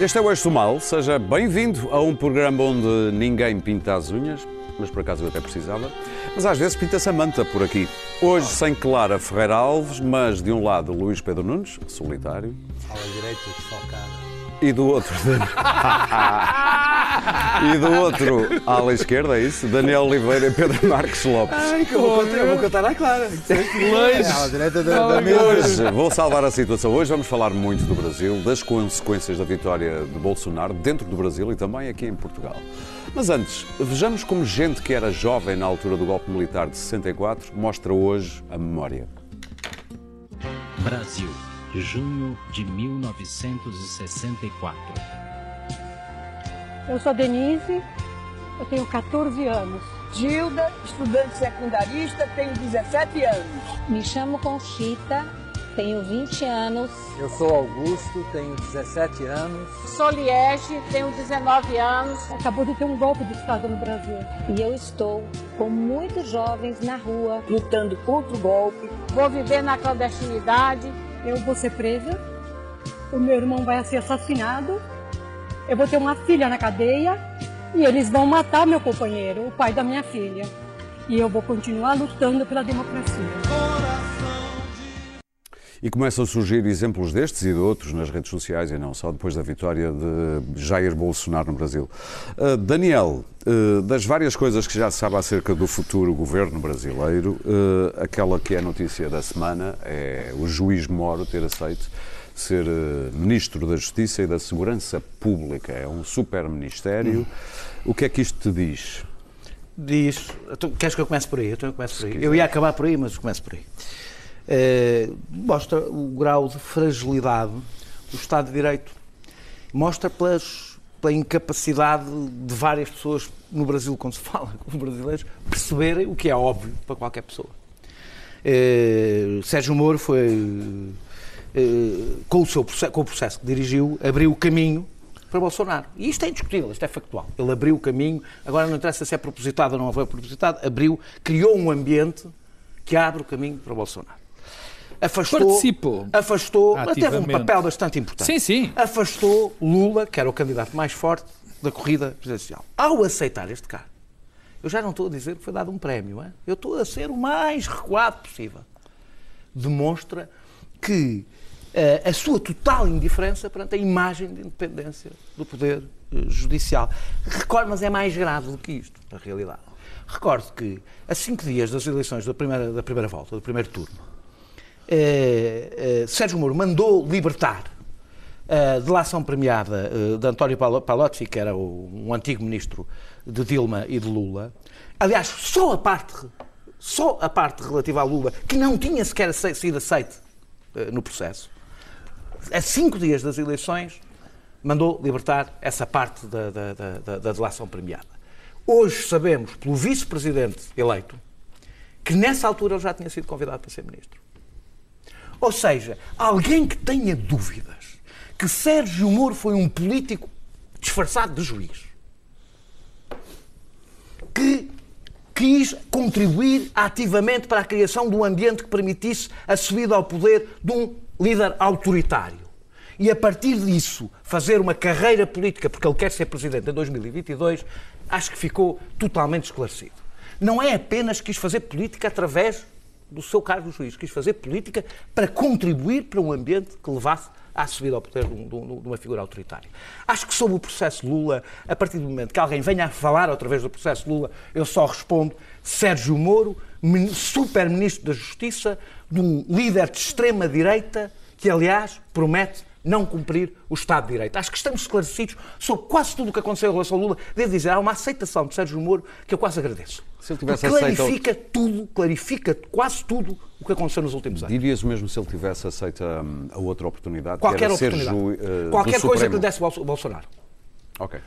Este é o Eixo Mal, seja bem-vindo a um programa onde ninguém pinta as unhas, mas por acaso eu até precisava, mas às vezes pinta-se a manta por aqui. Hoje sem Clara Ferreira Alves, mas de um lado Luís Pedro Nunes, solitário, À direita, desfalcada. e do outro. e do outro, à esquerda, é isso? Daniel Oliveira e Pedro Marques Lopes. Ai, que eu vou contar, eu vou contar à Clara. À direita da, da mesa. Hoje vou salvar a situação. Hoje vamos falar muito do Brasil, das consequências da vitória de Bolsonaro dentro do Brasil e também aqui em Portugal. Mas antes, vejamos como gente que era jovem na altura do golpe militar de 64 mostra hoje a memória. Brasil, junho de 1964. Eu sou Denise, eu tenho 14 anos. Gilda, estudante secundarista, tenho 17 anos. Me chamo Conchita, tenho 20 anos. Eu sou Augusto, tenho 17 anos. Sou Liege, tenho 19 anos. Acabou de ter um golpe de Estado no Brasil. E eu estou com muitos jovens na rua. Lutando contra o golpe. Vou viver na clandestinidade. Eu vou ser presa, o meu irmão vai ser assassinado, eu vou ter uma filha na cadeia e eles vão matar meu companheiro, o pai da minha filha. E eu vou continuar lutando pela democracia. E começam a surgir exemplos destes e de outros nas redes sociais e não só depois da vitória de Jair Bolsonaro no Brasil. Uh, Daniel, uh, das várias coisas que já se sabe acerca do futuro governo brasileiro, uh, aquela que é a notícia da semana é o juiz Moro ter aceito ser ministro da Justiça e da Segurança Pública. É um super ministério. O que é que isto te diz? Diz. Tu, queres que eu comece por aí? Então eu começo por aí. Eu ia acabar por aí, mas começo por aí. Uh, mostra o grau de fragilidade do Estado de Direito. Mostra pelas, pela incapacidade de várias pessoas no Brasil, quando se fala com os brasileiros, perceberem o que é óbvio para qualquer pessoa. Uh, Sérgio Moro foi, com, o seu processo, com o processo que dirigiu, abriu o caminho para Bolsonaro. E isto é indiscutível, isto é factual. Ele abriu o caminho, agora não interessa se é propositado ou não foi propositado, abriu, criou um ambiente que abre o caminho para Bolsonaro afastou, Participou afastou teve um papel bastante importante. Sim, sim. Afastou Lula, que era o candidato mais forte da corrida presidencial. Ao aceitar este cargo, eu já não estou a dizer que foi dado um prémio, hein? eu estou a ser o mais recuado possível. Demonstra que a sua total indiferença perante a imagem de independência do poder uh, judicial. Recordo, mas é mais grave do que isto, na realidade. Recordo que, a cinco dias das eleições da primeira, da primeira volta, do primeiro turno, eh, eh, Sérgio Moro mandou libertar a delação premiada eh, de António Palocci, que era o, um antigo ministro de Dilma e de Lula. Aliás, só a parte, só a parte relativa a Lula, que não tinha sequer sido aceite eh, no processo, a cinco dias das eleições, mandou libertar essa parte da, da, da, da delação premiada. Hoje sabemos, pelo vice-presidente eleito, que nessa altura ele já tinha sido convidado para ser ministro. Ou seja, alguém que tenha dúvidas que Sérgio Moro foi um político disfarçado de juiz, que quis contribuir ativamente para a criação de um ambiente que permitisse a subida ao poder de um líder autoritário. E a partir disso fazer uma carreira política, porque ele quer ser presidente em 2022, acho que ficou totalmente esclarecido. Não é apenas que quis fazer política através do seu cargo de juiz, quis fazer política para contribuir para um ambiente que levasse à subida ao poder de, um, de, uma figura autoritária. Acho que sobre o processo Lula, a partir do momento que alguém venha a falar outra vez do processo Lula, eu só respondo Sérgio Moro, super-ministro da Justiça, de um líder de extrema-direita, que, aliás, promete não cumprir o Estado de Direito. Acho que estamos esclarecidos sobre quase tudo o que aconteceu em relação ao Lula. Devo dizer, há uma aceitação de Sérgio Moro que eu quase agradeço. Se ele tivesse clarifica aceito... tudo, clarifica quase tudo o que aconteceu nos últimos anos. Dirias mesmo se ele tivesse aceito a, a outra oportunidade? Qualquer que oportunidade. Ser ju, uh, Qualquer coisa Supremo. que lhe desse o Bolsonaro. Ok.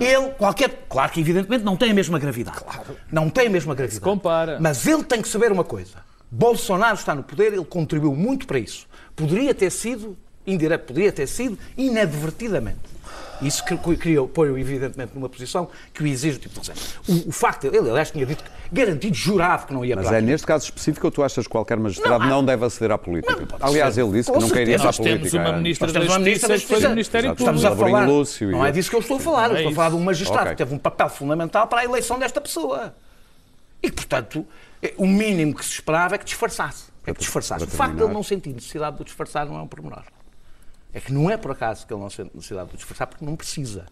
Ele, qualquer. Claro que evidentemente não tem a mesma gravidade. Claro. Não tem a mesma gravidade. Se compara. Mas ele tem que saber uma coisa. Bolsonaro está no poder, ele contribuiu muito para isso. Poderia ter sido indireto, poderia ter sido inadvertidamente. Isso criou, põe-o evidentemente numa posição que o exige tipo de o, o facto, ele aliás tinha dito, garantido, jurado que não ia Mas para é neste caso específico ou tu achas que qualquer magistrado não, Não, há- deve aceder à política? Não, Aliás, ser. ele disse Com que não queria ir certeza. à Nós temos política. uma Ministra Nós da temos uma Justiça ministra que foi do Ministério Exato. Estamos Público. a falar. Lúcio não é disso que eu estou a falar. Eu É estou a falar de um magistrado Ok. que teve um papel fundamental para a eleição desta pessoa. E, portanto, o mínimo que se esperava é que disfarçasse. É que disfarçasse. O facto de ele não sentir necessidade de o disfarçar não é um pormenor. É que não é por acaso que ele não sente necessidade de o disfarçar, porque não precisa.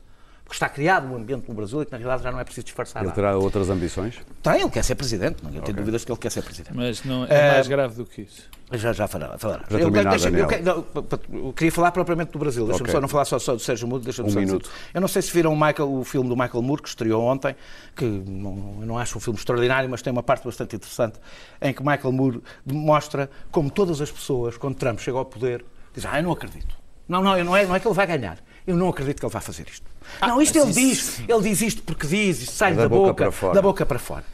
Porque está criado um ambiente no Brasil e que, na realidade, já não é preciso disfarçar Ele nada. terá outras ambições? Tem, ele quer ser presidente. Não tenho dúvidas que ele quer ser presidente. Mas não é mais grave do que isso. Já, já falará. falará. Para Eu, terminar, deixa- eu, que- pa- eu queria falar propriamente do Brasil. Deixa-me Ok. só não falar só, só do Sérgio Moura. Deixa-me Um só dizer. minuto. Eu não sei se viram o, Michael- o filme do Michael Moore, que estreou ontem, que não, eu não acho um filme extraordinário, mas tem uma parte bastante interessante, em que Michael Moore mostra como todas as pessoas, quando Trump chega ao poder, dizem, ah, eu não acredito. Não, não, não é, não é que ele vai ganhar. Eu não acredito que ele vai fazer isto. não, isto ele diz. Ele diz isto porque diz, isto sai É da, da boca boca, para fora. da boca para fora.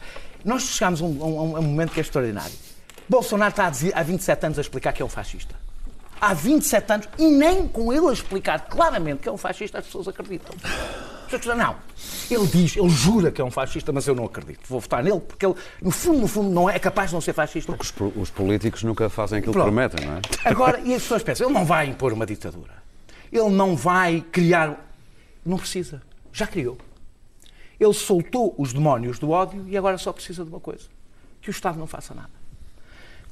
Nós chegámos a um, a um- a um momento que é extraordinário. Bolsonaro está há dizer- há 27 anos a explicar que é um fascista. Há 27 anos, e nem com ele a explicar claramente que é um fascista, as pessoas acreditam. As pessoas dizem, Não, ele diz, ele jura que é um fascista, mas eu não acredito. Vou votar nele porque ele, no fundo, no fundo, não é, é capaz de não ser fascista. Os, po- os políticos nunca fazem aquilo que Pronto. prometem, não é? Agora, e as pessoas pensam, ele não vai impor uma ditadura. Ele não vai criar. Não precisa. Já criou. Ele soltou os demónios do ódio e agora só precisa de uma coisa: que o Estado não faça nada.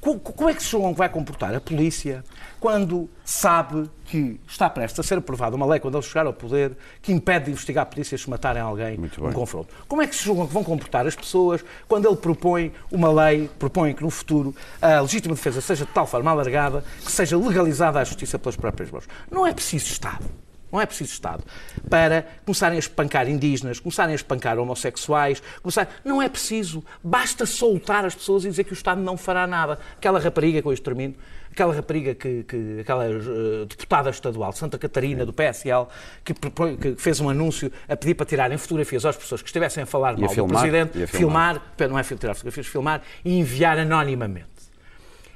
Co- co- Como é que se vai comportar a polícia quando sabe que está prestes a ser aprovada uma lei, quando ele chegar ao poder, que impede de investigar polícias se matarem alguém num confronto? Como é que se julgam que vão comportar as pessoas quando ele propõe uma lei, propõe que no futuro a legítima defesa seja de tal forma alargada que seja legalizada a justiça pelas próprias mãos? Não é preciso Estado. Não é preciso Estado para começarem a espancar indígenas, começarem a espancar homossexuais, começar... não é preciso. Basta soltar as pessoas e dizer que o Estado não fará nada. Aquela rapariga, com isto termino, aquela rapariga que, que aquela eh, deputada estadual de Santa Catarina, do PSL, que, que fez um anúncio a pedir para tirarem fotografias às pessoas que estivessem a falar a mal filmar, do Presidente, filmar. filmar, não é tirar fotografias, filmar e enviar anonimamente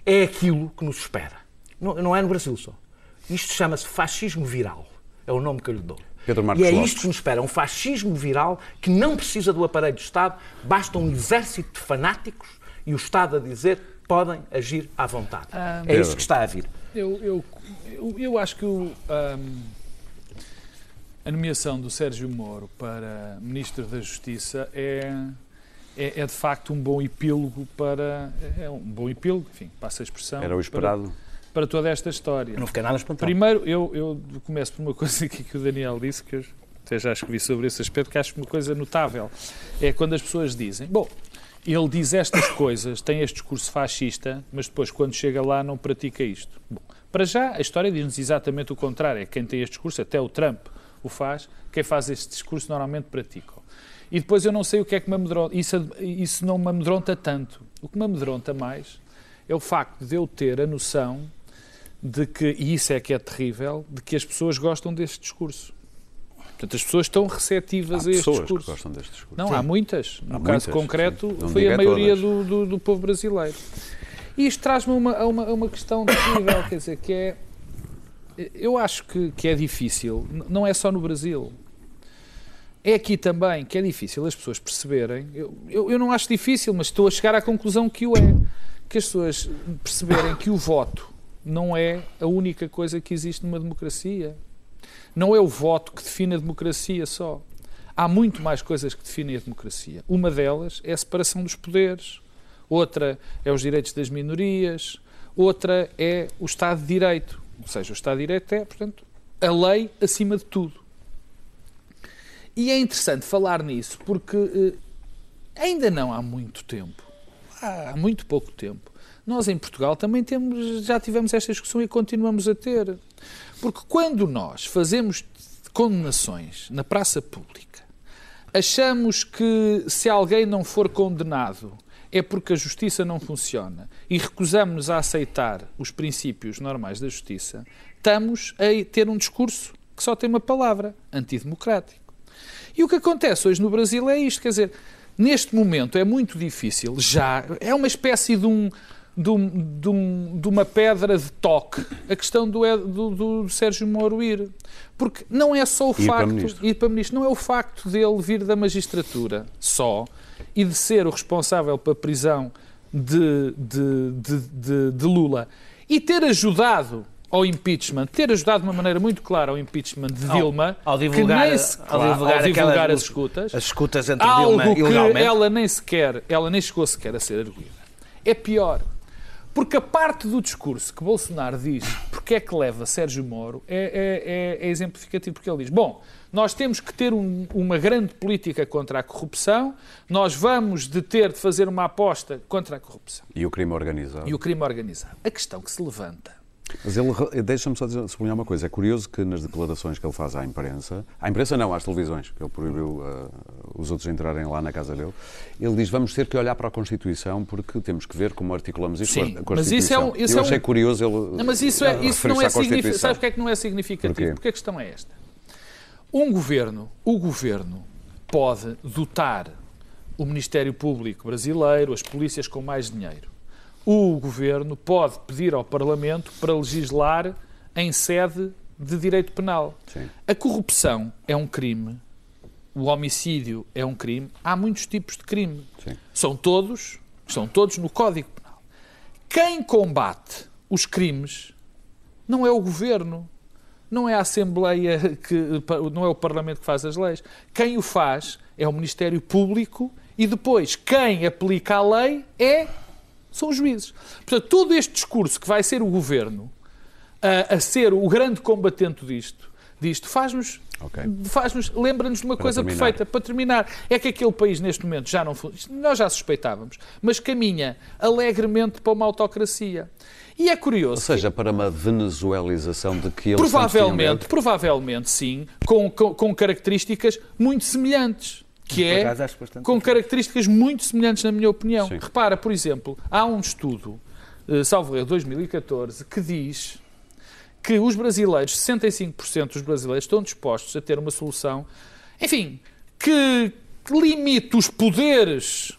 é aquilo que nos espera. Não, não é no Brasil só. Isto chama-se fascismo viral. É o nome que eu lhe dou. Pedro Marcos e é Lopes. isto que nos espera. Um fascismo viral que não precisa do aparelho de Estado, basta um exército de fanáticos e o Estado a dizer podem agir à vontade. Ah, é isso que está a vir. Eu, eu, eu, eu acho que o, ahm, a nomeação do Sérgio Moro para Ministro da Justiça é, é, é, de facto um bom epílogo para. É um bom epílogo, enfim, passa a expressão. Era o esperado. Para, para toda esta história. Não fiquei nada espontâneo. Primeiro, eu, eu começo por uma coisa aqui que o Daniel disse, que eu até já escrevi sobre esse aspecto, que acho uma coisa notável. É quando as pessoas dizem, bom, ele diz estas coisas, tem este discurso fascista, mas depois, quando chega lá, não pratica isto. Bom, para já, a história diz-nos exatamente o contrário. É quem tem este discurso, até o Trump o faz, quem faz este discurso normalmente pratica. E depois eu não sei o que é que me amedronta. Isso, isso não me amedronta tanto. O que me amedronta mais é o facto de eu ter a noção de que, e isso é que é terrível, de que as pessoas gostam deste discurso. Portanto, as pessoas estão receptivas Há a este pessoas que discurso. gostam deste discurso. Não, há muitas. No Há caso muitas, concreto, sim. Foi a maioria do, do, do povo brasileiro. E isto traz-me uma, a uma, a uma questão terrível, quer dizer, que é. Eu acho que, que é difícil, não é só no Brasil. É aqui também que é difícil as pessoas perceberem. Eu, eu, eu não acho difícil, mas estou a chegar à conclusão que o é. Que as pessoas perceberem que o voto não é a única coisa que existe numa democracia. Não é o voto que define a democracia só. Há muito mais coisas que definem a democracia. Uma delas é a separação dos poderes, outra é os direitos das minorias, outra é o Estado de Direito. Ou seja, o Estado de Direito é, portanto, a lei acima de tudo. E é interessante falar nisso porque eh, ainda não há muito tempo, há muito pouco tempo, nós em Portugal também temos, já tivemos esta discussão e continuamos a ter. Porque quando nós fazemos condenações na praça pública, achamos que se alguém não for condenado é porque a justiça não funciona e recusamos-nos a aceitar os princípios normais da justiça, estamos a ter um discurso que só tem uma palavra, antidemocrático. E o que acontece hoje no Brasil é isto, quer dizer, neste momento é muito difícil, já, é uma espécie de um, de, um, de, um, de, uma pedra de toque a questão do, do, do Sérgio Moro ir. Porque não é só o ir facto. Para ir para ministro. Não é o facto dele vir da magistratura só e de ser o responsável pela prisão de, de, de, de Lula e ter ajudado ao impeachment, ter ajudado de uma maneira muito clara ao impeachment de Dilma, ao, ao divulgar, que nem se, ao divulgar, ao divulgar as escutas, as escutas entre algo Dilma que ela nem sequer, ela nem chegou sequer a ser arguída. É pior, porque a parte do discurso que Bolsonaro diz porque é que leva Sérgio Moro é, é, é, é exemplificativo, porque ele diz, bom, nós temos que ter um, uma grande política contra a corrupção, nós vamos de ter de fazer uma aposta contra a corrupção. E o crime organizado. E o crime organizado. A questão que se levanta mas ele, deixa-me só sublinhar uma coisa. É curioso que nas declarações que ele faz à imprensa, à imprensa não, às televisões, que ele proibiu uh, os outros entrarem lá na casa dele, ele diz vamos ter que olhar para a Constituição porque temos que ver como articulamos isto Sim, com a Constituição. Mas isso é um, isso Eu achei um... curioso ele não, Mas isso, é, isso não é significativo. Sabe porque é que não é significativo? Porquê? Porque a questão é esta. Um governo, o governo pode dotar o Ministério Público brasileiro, as polícias com mais dinheiro o governo pode pedir ao Parlamento para legislar em sede de direito penal. Sim. A corrupção é um crime, o homicídio é um crime, há muitos tipos de crime. Sim. São todos, são todos no Código Penal. Quem combate os crimes não é o governo, não é a Assembleia que não é o Parlamento que faz as leis. Quem o faz é o Ministério Público e depois quem aplica a lei é são os juízes. Portanto, todo este discurso que vai ser o governo a, a ser o grande combatente disto, disto faz-nos Okay. Faz-nos, lembra-nos de uma para coisa terminar. perfeita. Para terminar, é que aquele país neste momento já não nós já suspeitávamos, mas caminha alegremente para uma autocracia. E é curioso. Ou seja, que, para uma venezuelização de que eles Provavelmente, provavelmente sim, com, com, com características muito semelhantes que é com características muito semelhantes, na minha opinião. Sim. Repara, por exemplo, há um estudo, uh, salvo erro, 2014, que diz que os brasileiros, 65% dos brasileiros, estão dispostos a ter uma solução, enfim, que, que limite os poderes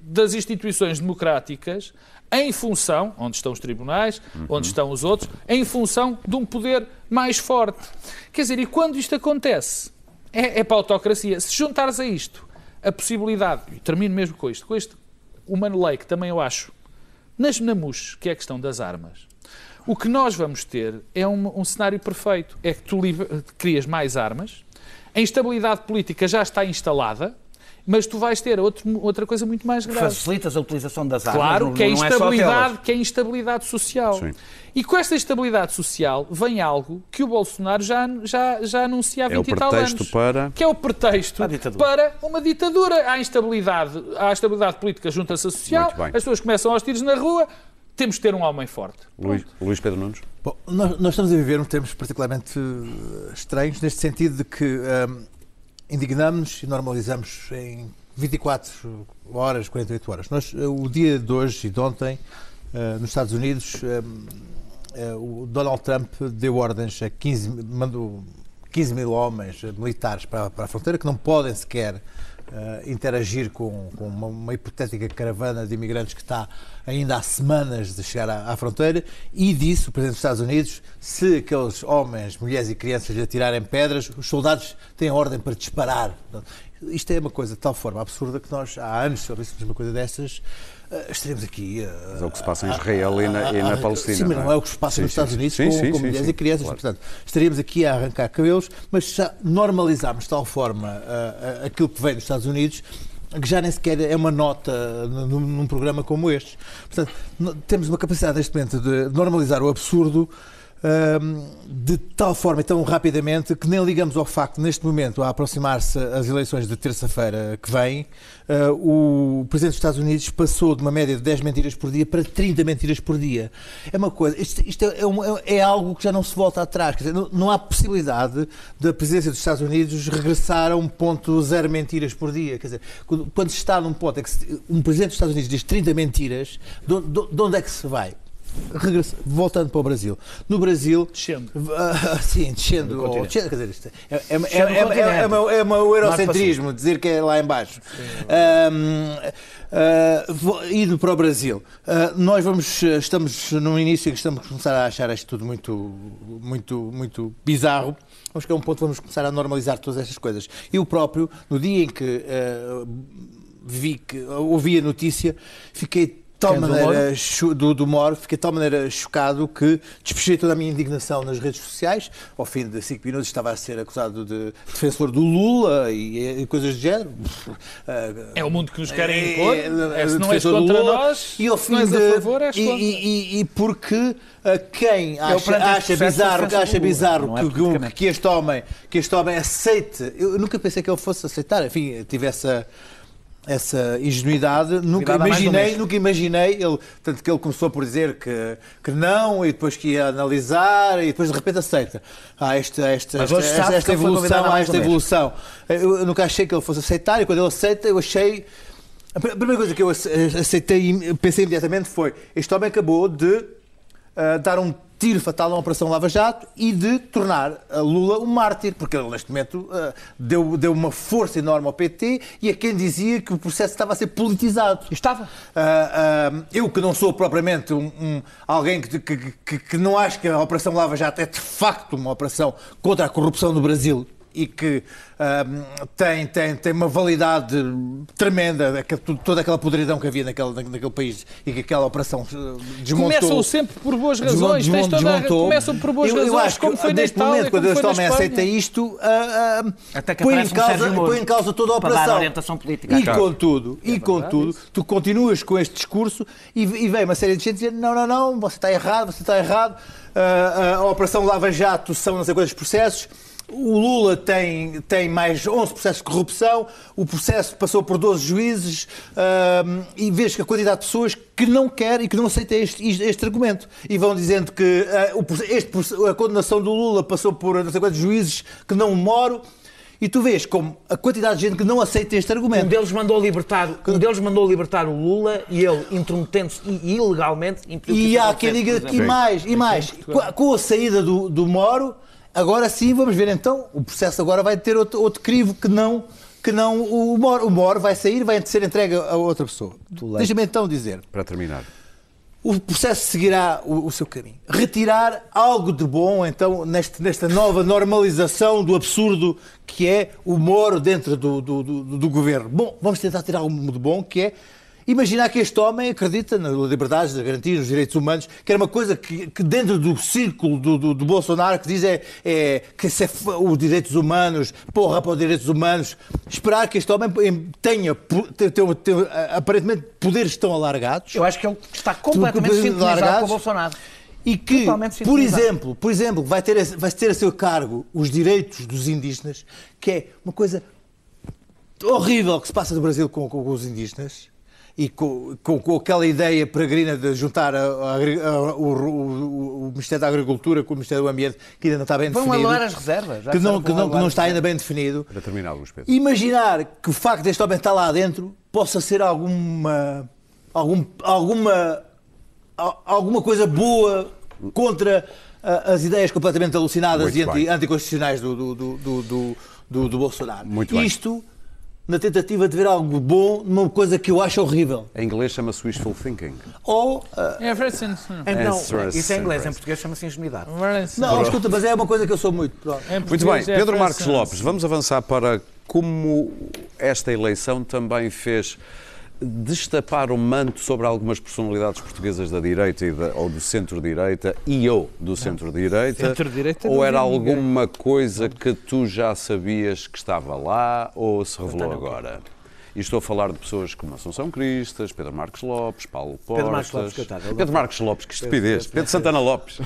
das instituições democráticas em função, onde estão os tribunais, uhum. onde estão os outros, em função de um poder mais forte. Quer dizer, e quando isto acontece, é, é para a autocracia. Se juntares a isto a possibilidade, e termino mesmo com isto, com este humano lei, que também eu acho, nas namus, que é a questão das armas, o que nós vamos ter é um, um cenário perfeito. É que tu crias mais armas, a instabilidade política já está instalada, mas tu vais ter outro, outra coisa muito mais grave. Facilitas a utilização das armas. Claro, que, é não instabilidade, é que é instabilidade social. Sim. E com esta instabilidade social vem algo que o Bolsonaro já, já, já anuncia há 20 é o e tal anos. Para... Que é o pretexto para uma ditadura. Há instabilidade, há instabilidade política junta-se a social, as pessoas começam aos tiros na rua, temos de ter um homem forte. Luís, Luís Pedro Nunes? Bom, nós, nós, estamos a viver um tempos particularmente uh, estranhos, neste sentido de que um, indignamos e normalizamos em 24 horas, 48 horas. Nós, uh, o dia de hoje e de ontem, uh, nos Estados Unidos, o Donald Trump deu ordens a 15, mandou 15 mil homens militares para, para a fronteira que não podem sequer Uh, interagir com, com uma, uma, hipotética caravana de imigrantes que está ainda há semanas de chegar à, à, fronteira e disse o Presidente dos Estados Unidos se aqueles homens, mulheres e crianças lhe atirarem pedras, os soldados têm ordem para disparar. Isto é uma coisa de tal forma absurda que nós há anos, se ouvíssemos uma coisa dessas, estaremos aqui. Uh, mas é o que se passa em Israel e, na, e na Palestina. Sim, mas não é o que se passa sim, nos Estados Unidos sim, com, sim, com mulheres e crianças. Claro. Portanto, estaríamos aqui a arrancar cabelos, mas já normalizámos de tal forma uh, aquilo que vem dos Estados Unidos que já nem sequer é uma nota num, num programa como este. Portanto, temos uma capacidade neste momento de normalizar o absurdo de tal forma e tão rapidamente que nem ligamos ao facto, neste momento, a aproximar-se as eleições de terça-feira que vem, ah, o Presidente dos Estados Unidos passou de uma média de 10 mentiras por dia para 30 mentiras por dia. É uma coisa, isto, isto é, é, é, algo que já não se volta atrás. Dizer, não, não, há possibilidade da Presidência dos Estados Unidos regressar a um ponto zero mentiras por dia. Quer dizer, quando, quando se está num ponto em que um Presidente dos Estados Unidos diz 30 mentiras, de onde é que se vai? Regressa- voltando para o Brasil. No Brasil, Descendo. ah, sim, descendo, Do ou- descendo, quer dizer, isto é, é, é, é, é, é, é o eurocentrismo, dizer que é lá em baixo. Ahm, ah, vou- indo para o Brasil, ah, nós vamos, ah, estamos no início que estamos a começar a achar isto tudo muito, muito, muito bizarro. Vamos chegar a um ponto que vamos começar a normalizar todas estas coisas. Eu próprio, no dia em que ah, vi que ouvi a notícia, fiquei tal do maneira do, do Moro, fiquei de tal maneira chocado que despejei toda a minha indignação nas redes sociais. Ao fim de cinco minutos estava a ser acusado de defensor do Lula e, e coisas do género. É o mundo que nos querem É, impor. é, É, se não és contra Lula. nós, e ao se fim não és de, a favor, és e, contra. e, e- e porque quem acha, este acha processo bizarro, acha bizarro é que, que, este homem, que este homem aceite, eu nunca pensei que ele fosse aceitar, enfim, tive essa essa ingenuidade, nunca Cuidado imaginei, nunca imaginei, ele, tanto que ele começou por dizer que, que não, e depois que ia analisar, e depois de repente aceita. Há esta, esta, esta, esta, esta convidado evolução, há esta evolução. Eu, eu nunca achei que ele fosse aceitar, e quando ele aceita, eu achei. A pr- a primeira coisa que eu ace- aceitei, pensei imediatamente foi: este homem acabou de ah, dar um tiro fatal na Operação Lava Jato e de tornar a Lula um mártir, porque ele neste momento ah, deu, deu uma força enorme ao PT e a quem dizia que o processo estava a ser politizado. Estava. Ah, ah, eu que não sou propriamente um, um- alguém que, que, que- que não acho que a Operação Lava Jato é de facto uma operação contra a corrupção no Brasil e que ah, tem, tem, tem uma validade tremenda, daquele- toda aquela podridão que havia naquele, naquele país e que aquela operação ah, desmontou. Começam sempre por boas razões. Tens desmon- toda a- desmontou. Começam por boas eu, eu razões, acho que como foi na neste Itália, momento, quando foi homem Espanha. aceita isto, Até que põe, em um causa, Sérgio Moro põe em causa toda a para dar operação. orientação política. E Claro. contudo, e contudo, tu continuas com este discurso e, e vem uma série de gente dizer não, não, não, você está errado, você está errado, ah, a Operação Lava Jato são não sei quantos processos, o Lula tem, tem mais 11 processos de corrupção, o processo passou por 12 juízes ah, e vês que a quantidade de pessoas que não quer e que não aceita este, este argumento. E vão dizendo que ah, o este a condenação do Lula passou por não sei quantos juízes que não moro. E tu vês como a quantidade de gente que não aceita este argumento. Um deles mandou libertar, um deles mandou libertar o Lula e ele, intrometendo-se i- ilegalmente, impediu que E há quem diga exemplo. mais, e mais, com a, com a saída do, do Moro, agora sim vamos ver então, o processo agora vai ter outro, outro crivo que não, que não o Moro. O Moro vai sair, vai ser entregue a outra pessoa. Deixa-me então dizer, Para terminar. o processo seguirá o, o seu caminho. Retirar algo de bom, então, neste, nesta nova normalização do absurdo que é o Moro dentro do, do, do, do governo. Bom, vamos tentar tirar algo de bom, que é imaginar que este homem acredita nas liberdades, nas garantias, nos direitos humanos, que era uma coisa que, que dentro do círculo do, do, do Bolsonaro que diz é, é que se é os direitos humanos, porra para os direitos humanos, esperar que este homem tenha, tenha, tenha- tenha, aparentemente poderes tão alargados. Eu acho que ele está completamente sintonizado com o Bolsonaro. E que, por exemplo, por exemplo, vai ter, a- vai ter a seu cargo os direitos dos indígenas, que é uma coisa horrível que se passa no Brasil com, com os indígenas e com, com, com aquela ideia peregrina de juntar a- a a- o, o- o Ministério da Agricultura com o Ministério do Ambiente, que ainda não está bem Vão definido. anular as reservas. já que não, que vão não, que não está ainda bem definido. Para terminar, Luís Pedro. Imaginar que o facto deste homem estar lá dentro possa ser alguma, algum, alguma, al- alguma coisa boa contra as ideias completamente alucinadas Muito e anti- anticonstitucionais do, do, do, do, do, do- do Bolsonaro. Muito bem. Na tentativa de ver algo bom numa coisa que eu acho horrível. Em inglês chama-se wishful thinking. Ou. É, Não, isso é inglês, us. em português chama-se ingenuidade. não, escuta, mas é uma coisa que eu sou muito. Pronto. Em Muito bem, é Pedro Marcos. Lopes, vamos avançar para como esta eleição também fez destapar o manto sobre algumas personalidades portuguesas da direita da- ou do centro-direita e ou do centro-direita? Centro-direita Ou era vi ninguém. alguma coisa que tu já sabias que estava lá ou se revelou agora? E estou a falar de pessoas como Assunção Cristas, Pedro Marcos Lopes, Paulo Portas... Pedro Marcos Lopes, coitado, Pedro Marcos Lopes, que estupidez. Pedro Santana Lopes.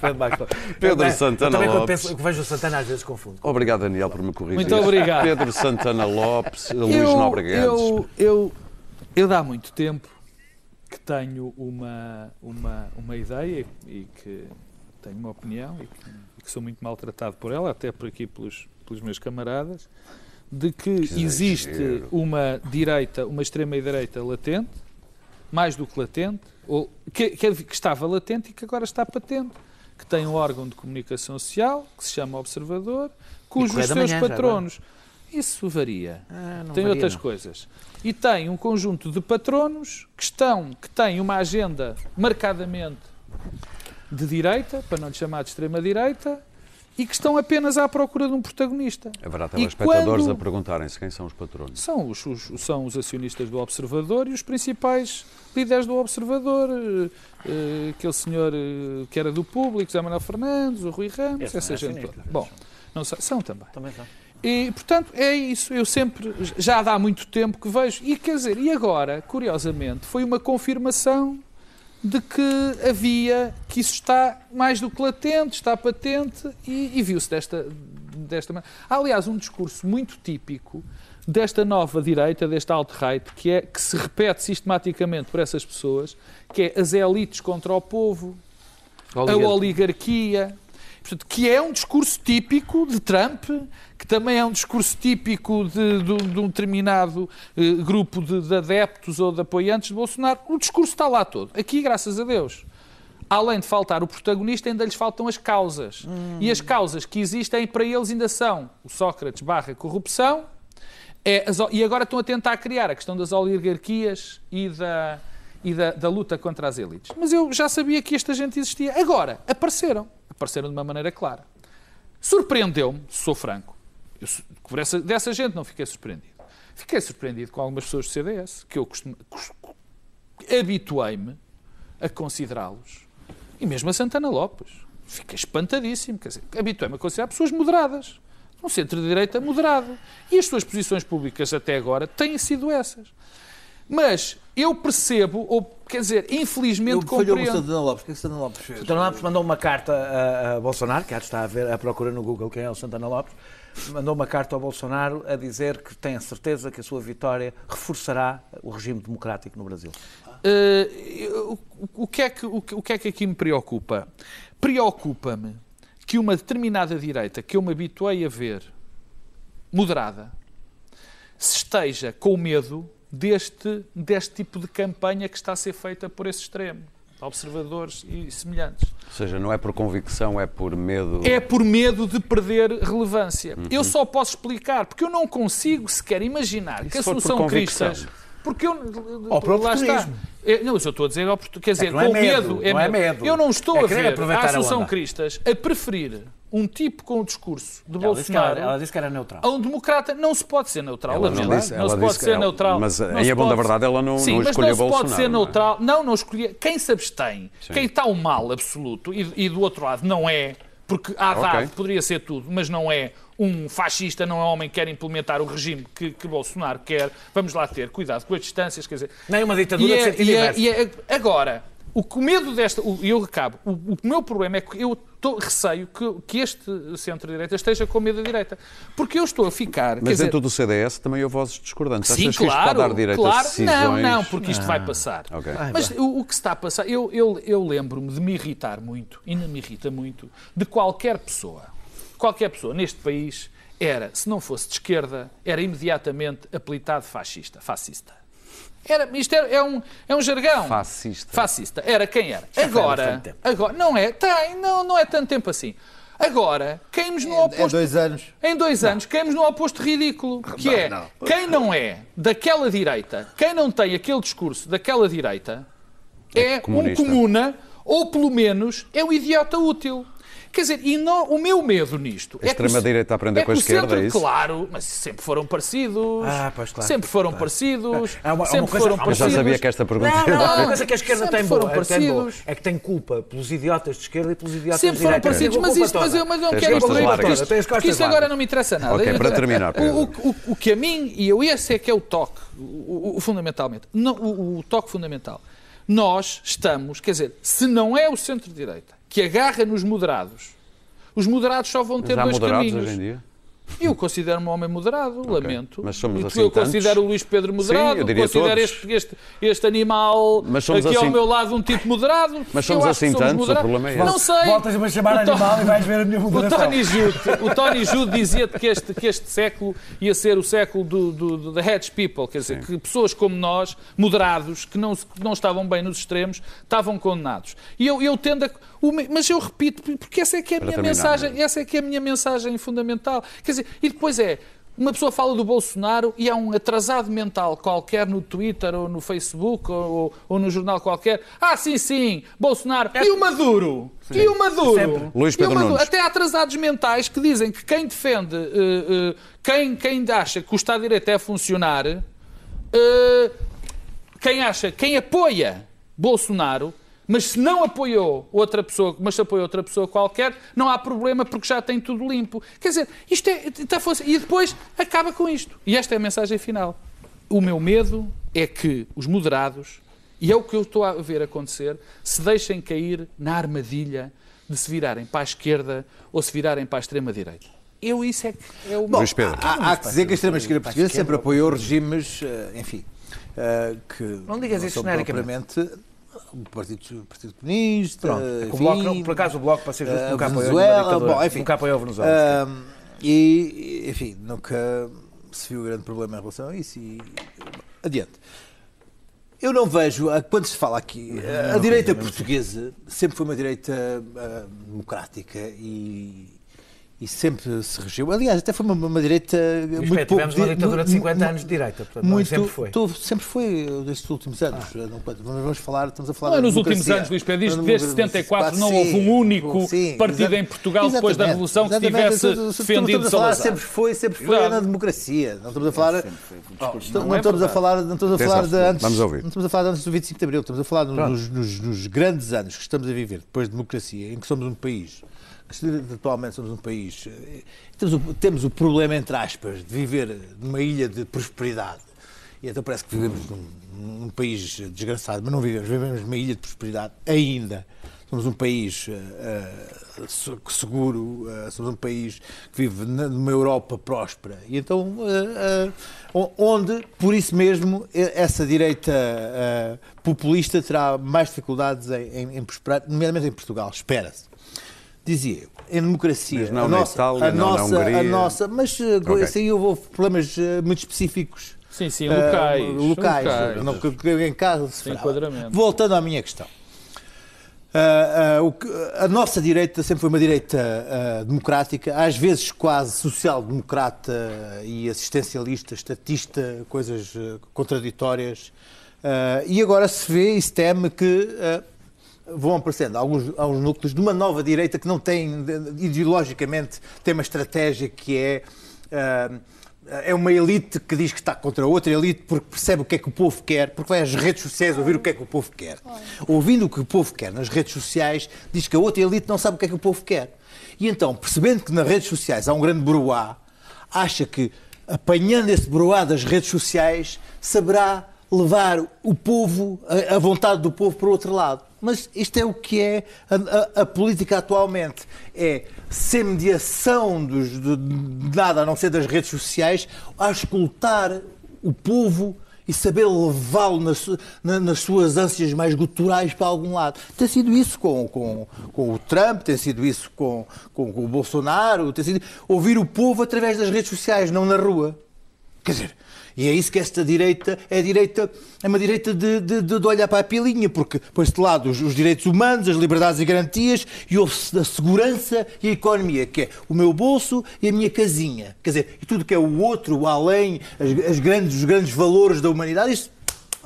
Pedro Marcos Lopes. Pedro Eu- Santana também quando Lopes. penso, eu vejo o Santana às vezes confundo. Obrigado, Daniel, por me corrigir. Muito obrigado. Pedro Santana Lopes, Luís eu, Nobre Guedes. eu, eu, eu dá muito tempo que tenho uma, uma, uma ideia e que tenho uma opinião e que, e que sou muito maltratado por ela, até por aqui pelos, pelos meus camaradas, de que Que existe uma direita, uma extrema-direita latente, mais do que latente, ou que, que, que estava latente e que agora está patente, que tem um órgão de comunicação social, que se chama Observador, cujos seus patronos. Isso varia. Ah, tem varia, outras não. coisas. E tem um conjunto de patronos que estão, que têm uma agenda marcadamente de direita, para não lhe chamar de extrema-direita, e que estão apenas à procura de um protagonista. Haverá E telespectadores quando- a perguntarem-se quem são os patronos. São os, os- são os acionistas do Observador e os principais líderes do Observador. eh, aquele senhor eh, que era do público, José Manuel Fernandes, o Rui Ramos, Esse essa é gente toda. Bom, não são também. Também são. E, portanto, é isso. Eu sempre, já há muito tempo que vejo. E quer dizer, e agora, curiosamente, foi uma confirmação de que havia, que isso está mais do que latente, está patente e, e viu-se desta, desta maneira. Há, aliás, um discurso muito típico desta nova direita, desta alt-right, que, é, que se repete sistematicamente por essas pessoas, que é as elites contra o povo, a oligarquia, portanto, que é um discurso típico de Trump, que também é um discurso típico de, de- de um determinado eh, grupo de, de adeptos ou de apoiantes de Bolsonaro. O discurso está lá todo. Aqui, graças a Deus, além de faltar o protagonista, ainda lhes faltam as causas. E as causas que existem para eles ainda são o Sócrates barra corrupção, é as e agora estão a tentar criar a questão das oligarquias e da, e da, da luta contra as elites. Mas eu já sabia que esta gente existia. Agora, apareceram. Apareceram de uma maneira clara. Surpreendeu-me, sou franco. Eu, dessa gente não fiquei surpreendido. Fiquei surpreendido com algumas pessoas do CDS, que eu costumo, cos- habituei-me a considerá-los. E mesmo a Santana Lopes. Fiquei espantadíssimo. Quer dizer, habituei-me a considerar pessoas moderadas. Um centro-direita moderado. E as suas posições públicas até agora têm sido essas. Mas eu percebo, ou quer dizer, infelizmente Eu falhou o compreendo. Santana Lopes. O que é que Santana Lopes fez? Santana Lopes mandou uma carta a, a Bolsonaro, que há de estar a ver, a procura no Google quem é o Santana Lopes, mandou uma carta ao Bolsonaro a dizer que tem a certeza que a sua vitória reforçará o regime democrático no Brasil. Eh, eu- o, que é que, o, que- o que é que aqui me preocupa? Preocupa-me que uma determinada direita, que eu me habituei a ver moderada, se esteja com medo deste, deste tipo de campanha que está a ser feita por esse extremo, observadores e semelhantes. Ou seja, não é por convicção, é por medo. É por medo de perder relevância. Eu só posso explicar, porque eu não consigo sequer imaginar que se a solução convicção? Porque eu. Lá está. É, não, eu só estou a dizer, quer dizer, não é com medo, medo. não é medo. Eu não estou É a ver a a Assunção onda. Cristas a preferir um tipo com o discurso de Ela disse, que era, Bolsonaro ela disse que era neutral. a um democrata. Não se pode ser neutral. Ela não disse- não ela se pode disse que ser ela- neutral. mas, em se a bom da pode- verdade, ela não- Sim, não mas escolheu não se pode Bolsonaro, ser é? neutral. Não, não escolher. Quem se abstém, quem está o mal absoluto e, e do outro lado não é, porque Haddad Ok. poderia ser tudo, mas não é um fascista, não é um homem que quer implementar o regime que, que Bolsonaro quer. Vamos lá ter cuidado com as distâncias, quer dizer. Nem uma ditadura E de é- sentido e é- e é- agora, o que medo desta. o- E eu recabo. O, o meu problema é que eu tô, receio que, que este centro-direita esteja com medo da direita. Porque eu estou a ficar. quer Mas dizer, dentro do CDS também houve vozes discordantes. Sim, Achas que isto claro, pode dar claro. decisões? Ah, Não, não, porque isto vai passar. ok. Mas o, o que se está a passar, eu, eu, eu lembro-me de me irritar muito, ainda me irrita muito, de qualquer pessoa, qualquer pessoa neste país era, se não fosse de esquerda, era imediatamente apelidado fascista, fascista. Era, isto é, é um, é um jargão. Fascista. Fascista. Era quem era. há Agora, agora, não é, tem, não, não é tanto tempo assim. Agora, caímos no É oposto. dois anos. Em dois anos caímos no oposto ridículo, que é quem não é daquela direita, quem não tem aquele discurso daquela direita, é, um comunista. comuna, ou pelo menos é um idiota útil. Quer dizer, e no- o meu medo nisto A é que o- extrema-direita a aprender é com a esquerda, centro, é isso? Claro, mas sempre foram parecidos. Ah, pois, claro, sempre foram claro. parecidos. Há uma- sempre coisa- foram há uma- Eu já parecidos. sabia que esta pergunta Não, não, a coisa que a esquerda Sempre tem boa, foram é, tem boa, parecidos. é que tem culpa pelos idiotas de esquerda e pelos idiotas Sempre de foram direita. parecidos, Tem mas culpa isto, mas eu, mas eu não quero ir por aí, porque isto, agora não me interessa nada. Ok, para terminar, o, que a mim, e eu esse é que é o toque, o, fundamentalmente, não, o, o toque fundamental. Nós estamos, quer dizer, se não é o centro-direita que agarra nos moderados, os moderados só vão ter Já há dois moderados caminhos. hoje em dia? Eu considero-me um homem moderado, lamento. Mas somos eu assim eu tantos? considero o Luís Pedro moderado, Sim, eu diria considero este, este, este animal Mas somos aqui ao assim- meu lado um tipo moderado. Mas somos Eu assim somos tantos, o moderados. problema é esse. Não sei. Voltas-me a chamar O Tó- animal e vais ver a minha O moderação. Tony Jude, o Tony Jude dizia-te que este, que este século ia ser o século do, do, do the hedge people, quer dizer, que pessoas como nós, moderados, que não, que não estavam bem nos extremos, estavam condenados. E eu, eu tendo a. o Mas eu repito, porque essa é que é a minha terminar, mensagem, não é? essa é que é a minha mensagem fundamental. Quer dizer, e depois é. Uma pessoa fala do Bolsonaro e há um atrasado mental qualquer no Twitter ou no Facebook ou, ou, ou no jornal qualquer. Ah, sim, sim, Bolsonaro. E o Maduro? E o Maduro? Luís E o Pedro Maduro? Nunes. Até há atrasados mentais que dizem que quem defende, eh, eh, quem, quem acha que o Estado de Direito é funcionar, eh, quem acha, quem apoia Bolsonaro, mas se não apoiou outra pessoa, mas se apoia outra pessoa qualquer, não há problema porque já tem tudo limpo. Quer dizer, isto é. Está e depois acaba com isto. E esta é a mensagem final. O meu medo é que os moderados, e é o que eu estou a ver acontecer, se deixem cair na armadilha de se virarem para a esquerda ou se virarem para a extrema-direita. Eu, isso é que é o Pedro. Há, há que dizer que a extrema-esquerda portuguesa sempre apoiou regimes, eh, enfim, eh, que Não digas isso são genericamente. O Partido, Partido Comunista, Pronto, é o enfim, Bloco não- por acaso o Bloco, para ser justo, eh, nunca Venezuela, bom, enfim. Nunca apoiou a Venezuela, Ahm, e, enfim, nunca se viu grande problema em relação a isso e adiante. Eu não vejo, quando se fala aqui, a- a direita portuguesa sempre foi uma direita ah, democrática e, e sempre se regeu. Aliás, até foi uma, uma direita muito Respeito, pouco... tivemos uma di- ditadura de mu- 50 mu- anos de direita, portanto, não, muito, sempre foi. sempre foi nestes últimos anos. Não, mas vamos falar, estamos a falar Não é da nos últimos anos, Luís Pedro, diz que Da desde democracia. 74 não houve um único sim, partido em Portugal depois da Revolução que tivesse Estamos- estamos defendido a falar, Salazar. Sempre foi, sempre foi na democracia. Não estamos a falar. Oh, não, Não é estamos a falar, não estamos a falar de antes. vamos ouvir. Não estamos a falar de antes do 25 de Abril. Estamos a falar nos, grandes anos que estamos a viver depois de democracia, em que somos um país se- atualmente somos um país. eh, Temos o, temos o problema, entre aspas, de viver numa ilha de prosperidade. E então parece que vivemos num, num país desgraçado, mas não vivemos, vivemos numa ilha de prosperidade ainda. Somos um país se- seguro, eh, somos um país que vive numa Europa próspera. E então, o- onde, por isso mesmo, essa direita populista terá mais dificuldades em, em, em prosperar, nomeadamente em Portugal, espera-se. Dizia eu, em democracia, Mas não a nossa, Itália, a não nossa, a nossa, mas eh, Ok. esse aí houve problemas eh, muito específicos. Sim, sim, eh, locais. locais, locais. não, que, que em casa se enquadramento. Voltando à minha questão. Ah, o que- a nossa direita sempre foi uma direita democrática, às vezes quase social-democrata e assistencialista, estatista, coisas contraditórias. E agora se vê e se teme que vão aparecendo alguns, alguns núcleos de uma nova direita que não tem, de- ideologicamente, tem uma estratégia que é. ah, é uma elite que diz que está contra outra elite porque percebe o que é que o povo quer, porque vai às redes sociais ouvir o que é que o povo quer. Ouvindo o que o povo quer nas redes sociais, diz que a outra elite não sabe o que é que o povo quer. E então, percebendo que nas redes sociais há um grande broá, acha que apanhando esse broá das redes sociais, saberá levar o povo, a vontade do povo para o outro lado. Mas isto é o que é a, a- a política atualmente. É sem mediação dos, de, de nada a não ser das redes sociais, a escutar o povo e saber levá-lo nas, na- nas suas ânsias mais guturais para algum lado. Tem sido isso com, com, com o Trump, tem sido isso com, com, com o Bolsonaro, tem sido ouvir o povo através das redes sociais, não na rua. Quer dizer, e é isso que esta direita é a direita, é uma direita de, de, de olhar para a pilinha, porque põe-se de lado os, os direitos humanos, as liberdades e garantias, e ouve-se da segurança e a economia, que é o meu bolso e a minha casinha. Quer dizer, e tudo que é o outro, o além, as, as grandes, os grandes valores da humanidade, isso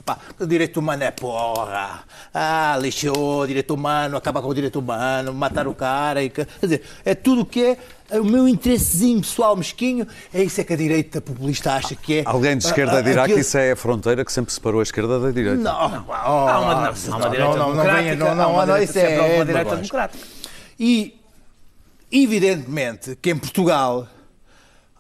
Pá, o direito humano é porra. Ah, lixou, direito humano, acaba com o direito humano, matar o cara. E, quer dizer, é tudo o que é o meu interessezinho pessoal mesquinho. É isso é que a direita populista acha que é. Alguém de esquerda Ah, ah, dirá que isso é a fronteira que sempre separou a esquerda da direita. Não, Há uma, não, há uma direita não, não, democrática, não, não, não, direita isso é- é uma direita demagogia. democrática. E, evidentemente, que em Portugal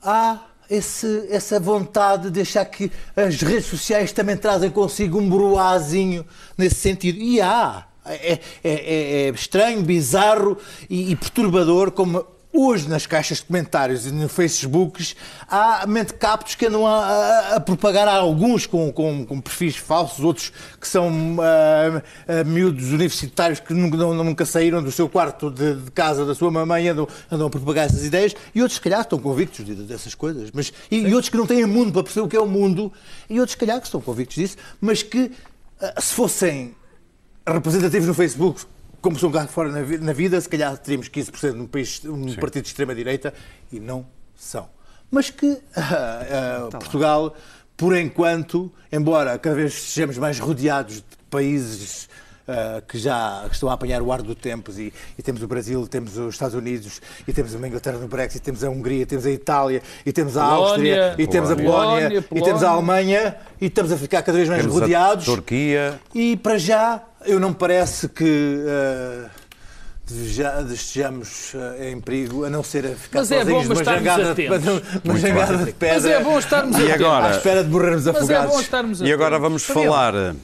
há esse, essa vontade de achar que as redes sociais também trazem consigo um broazinho nesse sentido. E há. É, é- é- é estranho, bizarro e, e perturbador como Hoje, nas caixas de comentários e no Facebooks, há mentecaptos que andam a, a, a propagar há alguns com, com, com, perfis falsos, outros que são uh, miúdos universitários que nunca, nunca saíram do seu quarto de, de casa da sua mamãe andam, andam a propagar essas ideias, e outros, se calhar, estão convictos dessas coisas, mas, e, e outros que não têm mundo para perceber o que é o mundo, e outros, se calhar, que estão convictos disso, mas que, uh, se fossem representativos no Facebook, como são cá fora na vida, se calhar teríamos 15% num, país, num partido de extrema-direita e não são. Mas que uh, uh, tá Portugal, lá. por enquanto, embora cada vez sejamos mais rodeados de países uh, que já estão a apanhar o ar do tempo, e, e, temos o Brasil, temos os Estados Unidos, e temos a Inglaterra no Brexit, temos a Hungria, temos a Itália, e temos a Polónia, Áustria, e temos a Polónia, Polónia, e temos a Alemanha, e estamos a ficar cada vez mais temos rodeados. Turquia. E para já eu não me parece que uh, estejamos uh, em perigo, a não ser a ficar mas é bom, numa jangada, de, uma jangada de pedra. Mas é bom estarmos à espera de morrermos mas afogados. É bom estarmos e agora vamos falar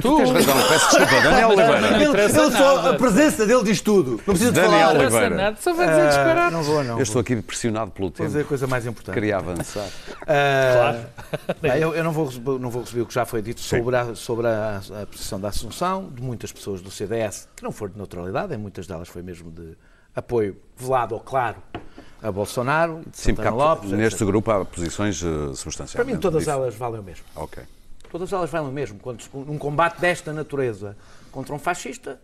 Tu tens razão, peço desculpa, Daniel Oliveira. Ele, ele só, a presença dele diz tudo. Não precisa de Daniel falar. Oliveira. Nada, só vai dizer disparar. Não vou, não. Eu estou aqui pressionado pelo tempo. Vou dizer a coisa mais importante. Queria avançar. Uh, claro. eu, eu não, vou, não vou receber o que já foi dito sobre, a, sobre a, a posição da Assunção, de muitas pessoas do CDS, que não foram de neutralidade, em muitas delas foi mesmo de apoio velado ou claro a Bolsonaro, de Sim, Santana Lopes. Neste etc. grupo há posições uh, substanciais. Para mim, todas elas valem o mesmo. Ok. Todas elas valem o mesmo. Quando num combate desta natureza contra um fascista,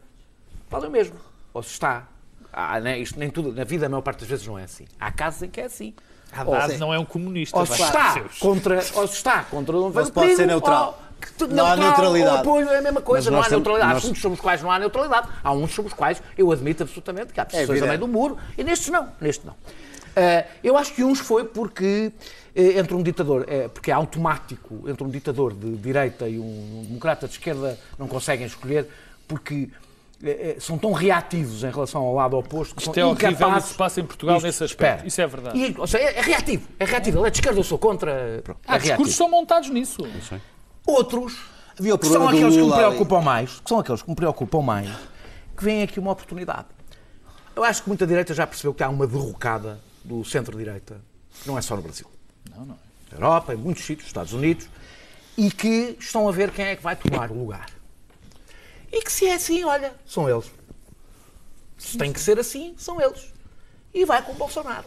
valem o mesmo. Ou se está. Ah, né, isto nem tudo, na vida, a maior parte das vezes não é assim. Há casos em que é assim. Haddad não é um comunista. Ou se está contra, ou se está contra um Ou se pode ser neutral. Ou, não há neutralidade. O apoio é a mesma coisa, não há nós neutralidade. Há nós- assuntos sobre os quais não há neutralidade. Há uns sobre os quais eu admito absolutamente que há pessoas a evidente. meio do muro e nestes não. Neste não. Ah, eu acho que uns foi porque eh, entre um ditador, é, porque é automático, entre um ditador de direita e um democrata de esquerda não conseguem escolher porque eh, eh, são tão reativos em relação ao lado oposto que Isto são é horrível o incapazes... que se passa em Portugal Isto, nesse aspecto. espera. Isso é verdade. E, ou seja, é, é reativo, é reativo. Ele é de esquerda, eu sou contra. Pronto, Há é discursos são montados nisso. Outros, Havia o que são aqueles que me ali. preocupam mais, que são aqueles que me preocupam mais, que veem aqui uma oportunidade. Eu acho que muita direita já percebeu que há uma derrocada do centro-direita, que não é só no Brasil. Não, não. Na Europa, em muitos sítios, Estados Unidos, e que estão a ver quem é que vai tomar o lugar. E que se é assim, olha, são eles. Se tem que ser assim, são eles. E vai com o Bolsonaro.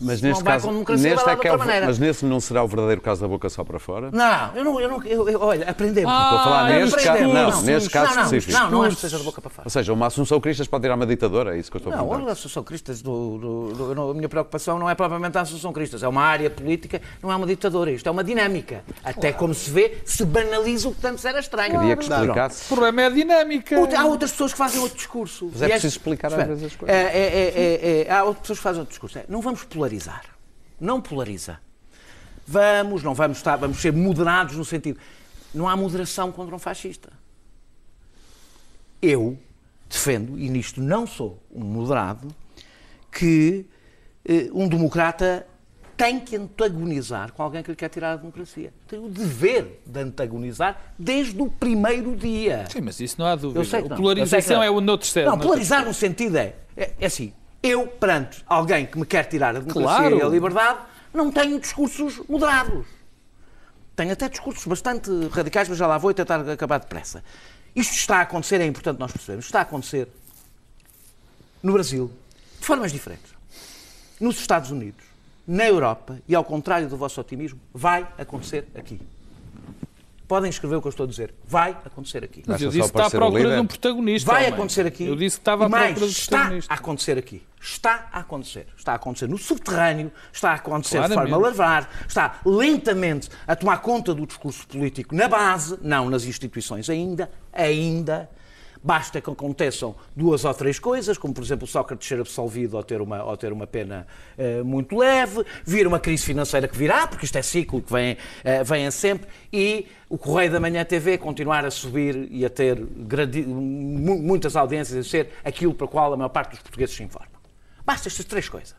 Mas não neste caso, neste é que é o- maneira. mas nesse não será o verdadeiro caso da boca só para fora? Não, eu não, eu não, eu, eu- olha, aprendemos. Ah, Estou a falar é neste caso, não, Não, neste caso não, não, específico. Não, não acho que seja de boca para fora. Ou seja, uma Assunção Cristas pode tirar uma ditadora, é isso que eu estou a Não, perguntar. olha, a Associação Cristas, do, do- do- não- a minha preocupação não é propriamente a Associação Cristas, é uma área política, não é uma ditadura, isto é uma dinâmica. Até como se vê, se banaliza o que tanto era estranho. Queria que explicasse. O problema é a dinâmica. Há outras pessoas que fazem outro discurso. Mas é E preciso explicar às vezes as coisas. é- é- é- é- é- há outras pessoas que fazem outro discurso. É, não vamos polarizar. Não polariza. Vamos, não vamos estar, vamos ser moderados no sentido. Não há moderação contra um fascista. Eu defendo, e nisto não sou um moderado, que eh, um democrata tem que antagonizar com alguém que lhe quer tirar a democracia. Tem o dever de antagonizar desde o primeiro dia. Sim, mas isso não há dúvida. Eu sei que A não. polarização Eu sei que não. é o no terceiro. Não, polarizar no sentido é, é, é assim, eu, perante alguém que me quer tirar a democracia Claro. e a liberdade, não tenho discursos moderados. Tenho até discursos bastante radicais, mas já lá vou tentar acabar depressa. Isto está a acontecer, é importante nós percebermos, está a acontecer no Brasil, de formas diferentes. Nos Estados Unidos, na Europa, e ao contrário do vosso otimismo, vai acontecer aqui. Podem escrever o que eu estou a dizer. Vai acontecer aqui. Mas eu disse que está à procura de um protagonista. Vai homem. acontecer aqui. Eu disse que estava à mais, procura de um está protagonista. a acontecer aqui. Está a acontecer. Está a acontecer no subterrâneo, está a acontecer de Claramente. forma a lavrar, está lentamente a tomar conta do discurso político na base, não nas instituições ainda, ainda. Basta que aconteçam duas ou três coisas, como por exemplo Sócrates ser absolvido ou ter uma, ou ter uma pena eh, muito leve, vir uma crise financeira que virá, porque isto é ciclo que vem, eh, vem sempre, e o Correio da Manhã TV continuar a subir e a ter mu- muitas audiências e ser aquilo para o qual a maior parte dos portugueses se informa. Basta estas três coisas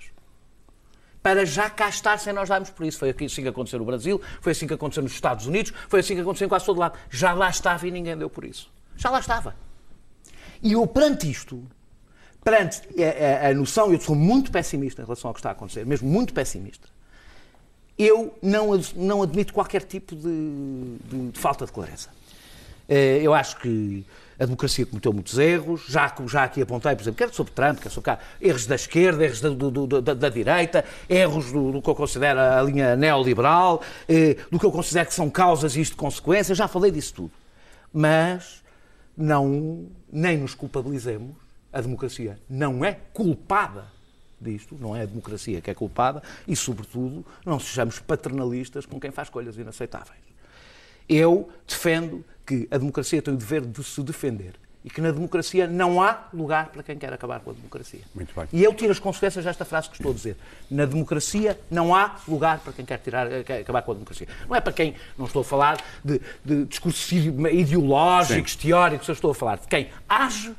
para já cá estar sem nós darmos por isso. Foi assim que aconteceu no Brasil, foi assim que aconteceu nos Estados Unidos, foi assim que aconteceu em quase todo lado. Já lá estava e ninguém deu por isso. Já lá estava. E eu, perante isto, perante a, a, a noção, eu sou muito pessimista em relação ao que está a acontecer, mesmo muito pessimista, eu não, não admito qualquer tipo de, de- de falta de clareza. Eh, Eu acho que a democracia cometeu muitos erros, já, já aqui apontei, por exemplo, quer sobre Trump, quer sobre cá, erros da esquerda, erros da, do- do- da- da direita, erros do, do que eu considero a linha neoliberal, eh, do que eu considero que são causas e isto consequências, já falei disso tudo. Mas não, nem nos culpabilizemos, a democracia não é culpada disto, não é a democracia que é culpada, e, sobretudo, não sejamos paternalistas com quem faz coisas inaceitáveis. Eu defendo que a democracia tem o dever de se defender e que na democracia não há lugar para quem quer acabar com a democracia. Muito bem. E eu tiro as consequências desta frase que estou a dizer. Na democracia não há lugar para quem quer, tirar, eh, quer acabar com a democracia. Não é para quem, não estou a falar de, de discursos ide- ideológicos, teóricos, eu estou a falar de quem age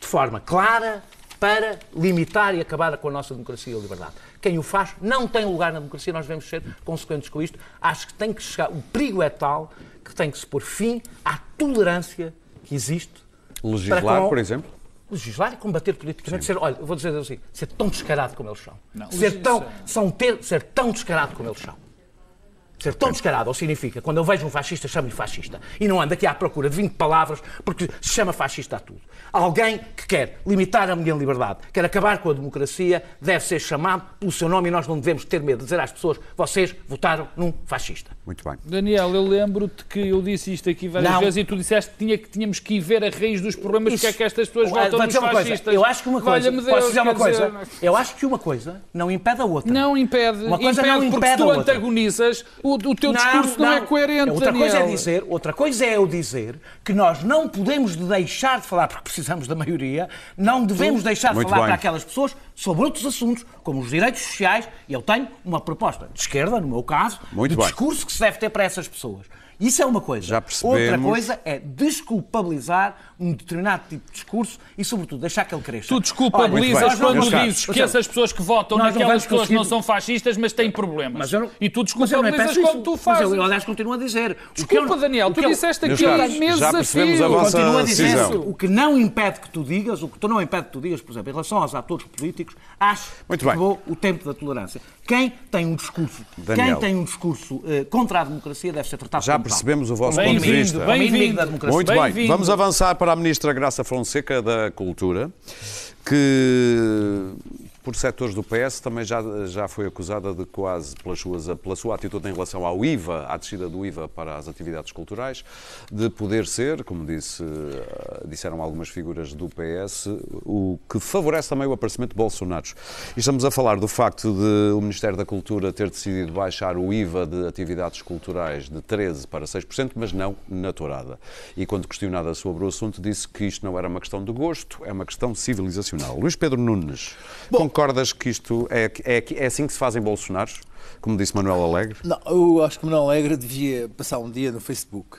de forma clara para limitar e acabar com a nossa democracia e a liberdade. Quem o faz não tem lugar na democracia, nós devemos ser consequentes com isto. Acho que tem que chegar, o perigo é tal que tem que se pôr fim à tolerância que existe. Legislar, por exemplo? Legislar e combater politicamente, ser, olha, vou dizer assim, ser tão descarado como eles são. Não, ser, legis- tão, são ter, ser tão descarado como eles são. Ser tão descarado, ou significa, quando eu vejo um fascista, chamo-lhe fascista. E não ando aqui à procura de 20 palavras, porque se chama fascista a tudo. Alguém que quer limitar a minha liberdade, quer acabar com a democracia, deve ser chamado pelo seu nome e nós não devemos ter medo de dizer às pessoas, vocês votaram num fascista. Muito bem. Daniel, eu lembro-te que eu disse isto aqui várias Não. vezes e tu disseste que, tinha, que tínhamos que ir ver a raiz dos problemas, porque é que estas pessoas votam nos uma coisa. fascistas. Eu acho que uma coisa, Valha-me posso Deus, dizer uma coisa? dizer, Eu acho que uma coisa não impede a outra. Não impede, Uma coisa impede não porque impede se tu a outra. antagonizas, o, o teu discurso não, é coerente, Outra Daniel. coisa é dizer, outra coisa é eu dizer que nós não podemos de deixar de falar, porque precisamos da maioria, não devemos deixar de Muito falar bem. para aquelas pessoas sobre outros assuntos, como os direitos sociais, e eu tenho uma proposta de esquerda, no meu caso, Muito de bem. discurso que se deve ter para essas pessoas. Isso é uma coisa. Outra coisa é desculpabilizar um determinado tipo de discurso e, sobretudo, deixar que ele cresça. Tu desculpabilizas quando caros, dizes que essas pessoas que votam não naquelas pessoas conseguir- não são fascistas, mas têm problemas. Mas eu não- E tu Mas não desculpabilizas quando isso. tu Mas fazes. eu, aliás, continuo a dizer. O que Desculpa, eu- Daniel, o tu eu- disseste aqui há meses já a percebemos fio. a vossa Continuo a dizer. O que não impede que tu digas, o que tu não impede que tu digas, por exemplo, em relação aos atores políticos, acho Muito que bem. acabou o tempo da tolerância. Quem tem um discurso, Daniel. quem tem um discurso eh, contra a democracia deve ser tratado Já como. Percebemos o vosso ponto de vista. Bem-vindo. da democracia. Muito bem, Bem-vindo. vamos avançar para a Ministra Graça Fonseca da Cultura, que por setores do PS também já, já foi acusada de quase, pelas suas, pela sua atitude em relação ao IVA, à descida do IVA para as atividades culturais, de poder ser, como disse, eh, disseram algumas figuras do PS, o que favorece também o aparecimento de Bolsonaros. E estamos a falar do facto de o Ministério da Cultura ter decidido baixar o IVA de atividades culturais de 13% para 6%, mas não na tourada. E quando questionada sobre o assunto, disse que isto não era uma questão de gosto, é uma questão civilizacional. Luís Pedro Nunes, concordas que isto é, é, é assim que se fazem Bolsonaros? Como disse Manuel Alegre? Não, eu acho que Manuel Alegre devia passar um dia no Facebook.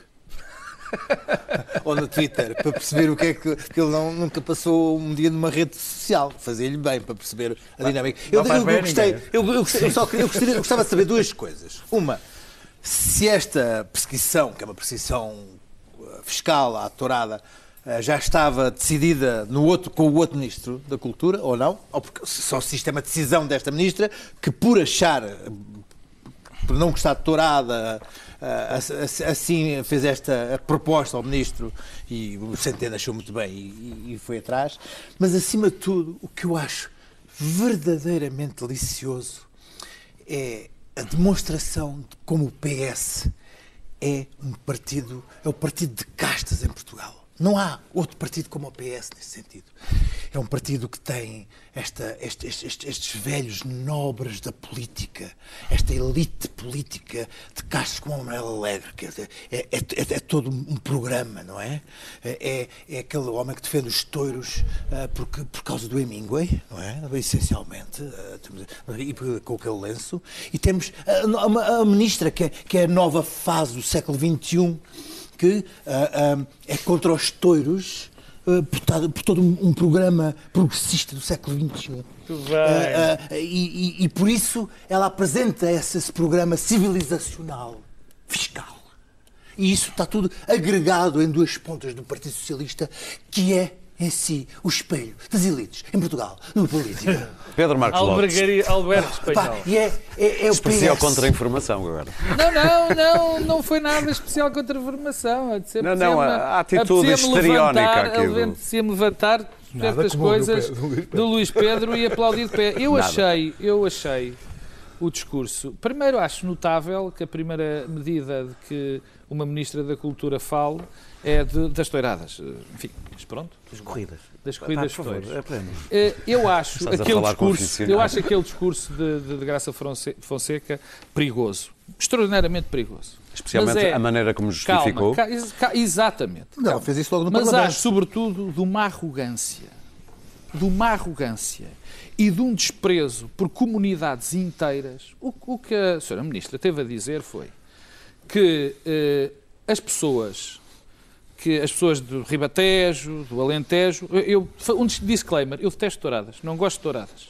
Ou no Twitter, para perceber o que é que. Porque ele não, nunca passou um dia numa rede social. Fazia-lhe bem para perceber a dinâmica. Eu, eu- eu gostei, eu, eu eu só eu gostaria- gostava de saber duas coisas. Uma, se esta perseguição, que é uma perseguição eh, fiscal eh, já estava decidida no outro, com o outro Ministro da Cultura, ou não, ou porque só se isto é uma decisão desta Ministra, que por achar por não gostar de tourada, ass- assim fez esta proposta ao ministro e o Centeno achou muito bem e- e foi atrás. Mas, acima de tudo, o que eu acho verdadeiramente delicioso é a demonstração de como o PS é um partido, é o partido de castas em Portugal. Não há outro partido como o PS nesse sentido. É um partido que tem esta, este- este- este- estes velhos nobres da política, esta elite política de castas como o Manuel Alegre, que é, é- é- é todo um programa, não é? É, é aquele homem que defende os touros ah, porque, por causa do Hemingway, não é? Essencialmente, temos- e com aquele lenço. E temos a, a- a ministra, que é, que é a nova fase do século XXI, que ah, é contra os touros ah, por, todo- por todo um, um programa progressista do século XXI. Ah, e, e- e por isso ela apresenta esse, esse programa civilizacional, fiscal. E isso está tudo agregado em duas pontas do Partido Socialista, que é em si o espelho das elites em Portugal, no político. Pedro Marcos Lopes. Albergaria, Alberto Pá, Espanhol. e é, é, é o Especial PS. contra a informação agora. Não, não, não, não foi nada especial contra a formação. Não, não, a- a atitude histriónica aqui Apetecia-me levantar certas coisas Pedro, do Luís Pedro. do Luís Pedro e aplaudir de pé. Eu Nada. achei, eu achei o discurso. Primeiro, acho notável que a primeira medida de que uma Ministra da Cultura fale é de- das toiradas. Enfim, mas pronto, As corridas. das corridas de Pá, por favor, aprenda. Eh, Eu acho Estás aquele discurso, eu acho aquele discurso de, de, de Graça Fonseca perigoso, extraordinariamente perigoso. Especialmente Mas é- a maneira como justificou. Calma, ca- ex- ca- exatamente. Não, Calma. fez isso logo no Mas Parlamento. acho, sobretudo, de uma arrogância, de uma arrogância e de um desprezo por comunidades inteiras. O, o que a Sra. Ministra teve a dizer foi que eh, as pessoas que as pessoas do Ribatejo, do Alentejo, eu, eu- um disclaimer, eu detesto touradas, não gosto de touradas.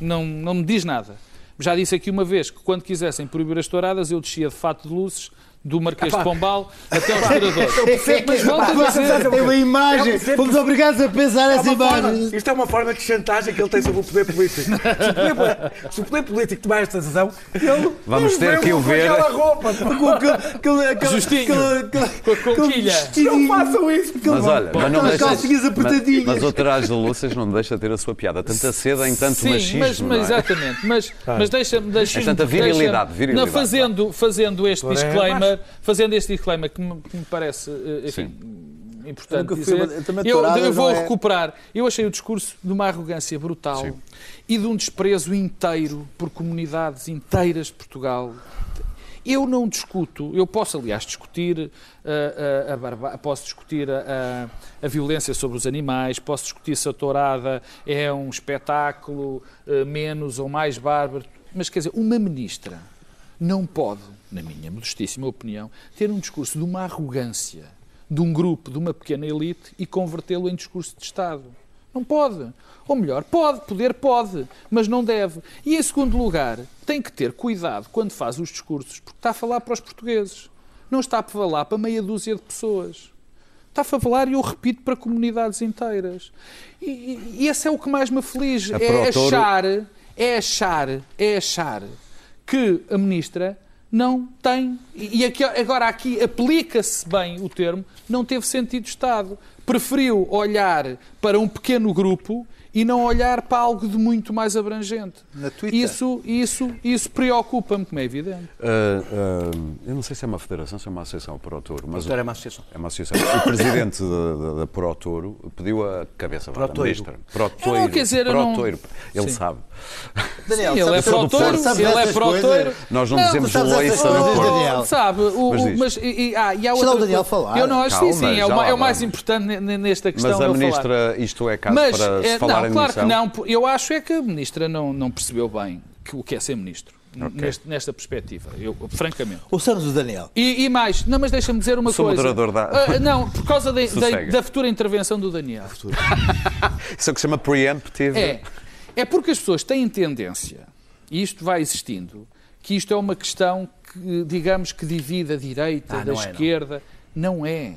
Não, não me diz nada. Já disse aqui uma vez que quando quisessem proibir as touradas, eu descia de fato de luzes do Marquês de Pombal até aos tiradores. Mas volto a dizer, É uma imagem. É Fomos obrigados a pensar É essa forma- imagem. isto é uma forma de chantagem que ele tem sobre o poder político. Se o poder, político tomar esta decisão, ele. Vamos ter que o com ver. aquela roupa. Com aquele- Justinho. com a conquilha. Não façam isso. Mas olha, mas não Aquelas deixa, calcinhas mas, apertadinhas. mas o Trás de Lúcias não deixa de ter a sua piada. Tanta seda em tanto Sim, machismo. mas, é? exatamente. Mas, mas deixa-me. Deixa É tanta virilidade, virilidade, Não, fazendo, fazendo este Agora disclaimer, fazendo este disclaimer que me, que me parece eh, enfim, importante fui, dizer, eu, eu vou é- recuperar. Eu achei o discurso de uma arrogância brutal Sim. e de um desprezo inteiro por comunidades inteiras de Portugal. Eu não discuto, eu posso, aliás, discutir eh, a, a barba- posso discutir a, a- a violência sobre os animais, posso discutir se a tourada é um espetáculo eh, menos ou mais bárbaro, mas quer dizer, uma ministra não pode, na minha modestíssima opinião, ter um discurso de uma arrogância de um grupo, de uma pequena elite e convertê-lo em discurso de Estado. Não pode. Ou melhor, pode, poder pode, mas não deve. E em segundo lugar, tem que ter cuidado quando faz os discursos, porque está a falar para os portugueses. Não está a falar para meia dúzia de pessoas. Está a falar, e eu repito, para comunidades inteiras. E, e- esse é o que mais me aflige. É Protouro- achar, é achar, é achar que a ministra não tem, e aqui- agora aqui aplica-se bem o termo, não teve sentido de Estado. Preferiu olhar para um pequeno grupo e não olhar para algo de muito mais abrangente. Na Twitter. Isso, isso, isso preocupa-me, como é evidente. Ah, ah, eu não sei se é uma federação, se é uma associação para o touro, mas o- Era uma associação. é uma associação. O presidente da, da, da Pro Touro pediu a cabeça Pro da Touro. ministra. Pro Eu Touro. não, quer dizer, não-. Ele Sim. sabe. Daniel, Sim, ele é para o ele é essas para o coisas? touro. Nós não, Não, dizemos coisas, Porto. Daniel. Sabe, o, Mas o- diz. mas e, ah, e há outra o Daniel falar. Eu não acho sim, Calma, sim, é o, é o mais importante ne- ne- nesta questão. Mas a ministra, isto é caso Mas, para se eh, falar não, claro que não. Eu acho é que a ministra não, não percebeu bem que- o que é ser ministro. Neste- nesta perspectiva, eu, francamente. O Daniel. E, e mais, não, mas deixa-me dizer uma Sou coisa. moderador da- Ah, não, por causa da, da, da futura intervenção do Daniel. Isso é o que se chama preemptive. É, é porque as pessoas têm tendência, e isto vai existindo, que isto é uma questão que, digamos, que divide a direita Ah, da não é, não. esquerda. Não. é.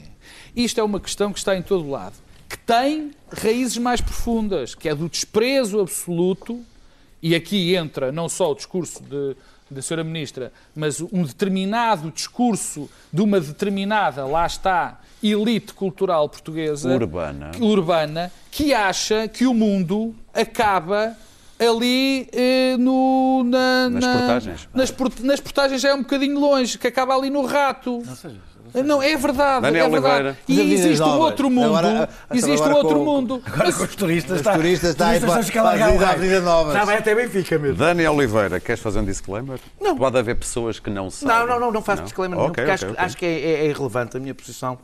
Isto é uma questão que está em todo lado, que tem raízes mais profundas, que é do desprezo absoluto, e aqui entra não só o discurso de, da Sra. Ministra, mas um determinado discurso de uma determinada, lá está, elite cultural portuguesa Urbana. que- urbana que acha que o mundo acaba ali eh, no, na, Nas na- portagens. Nas, nas portagens já é um bocadinho longe, que acaba ali no rato. Não, é verdade, Daniel é verdade. Oliveira. Mas E existe um outro mundo. Agora, existe um outro com- mundo. Agora com os turistas, Os turistas está aí para- estão a para a Avenida- Avenida Novas. Já vai até Benfica mesmo. Daniel Oliveira, queres fazer um disclaimer? Não. Pode haver pessoas que não sabem. Não, não, não, não faço disclaimer nenhum, Ok, porque ok, acho, ok. acho que é, é- é irrelevante a minha posição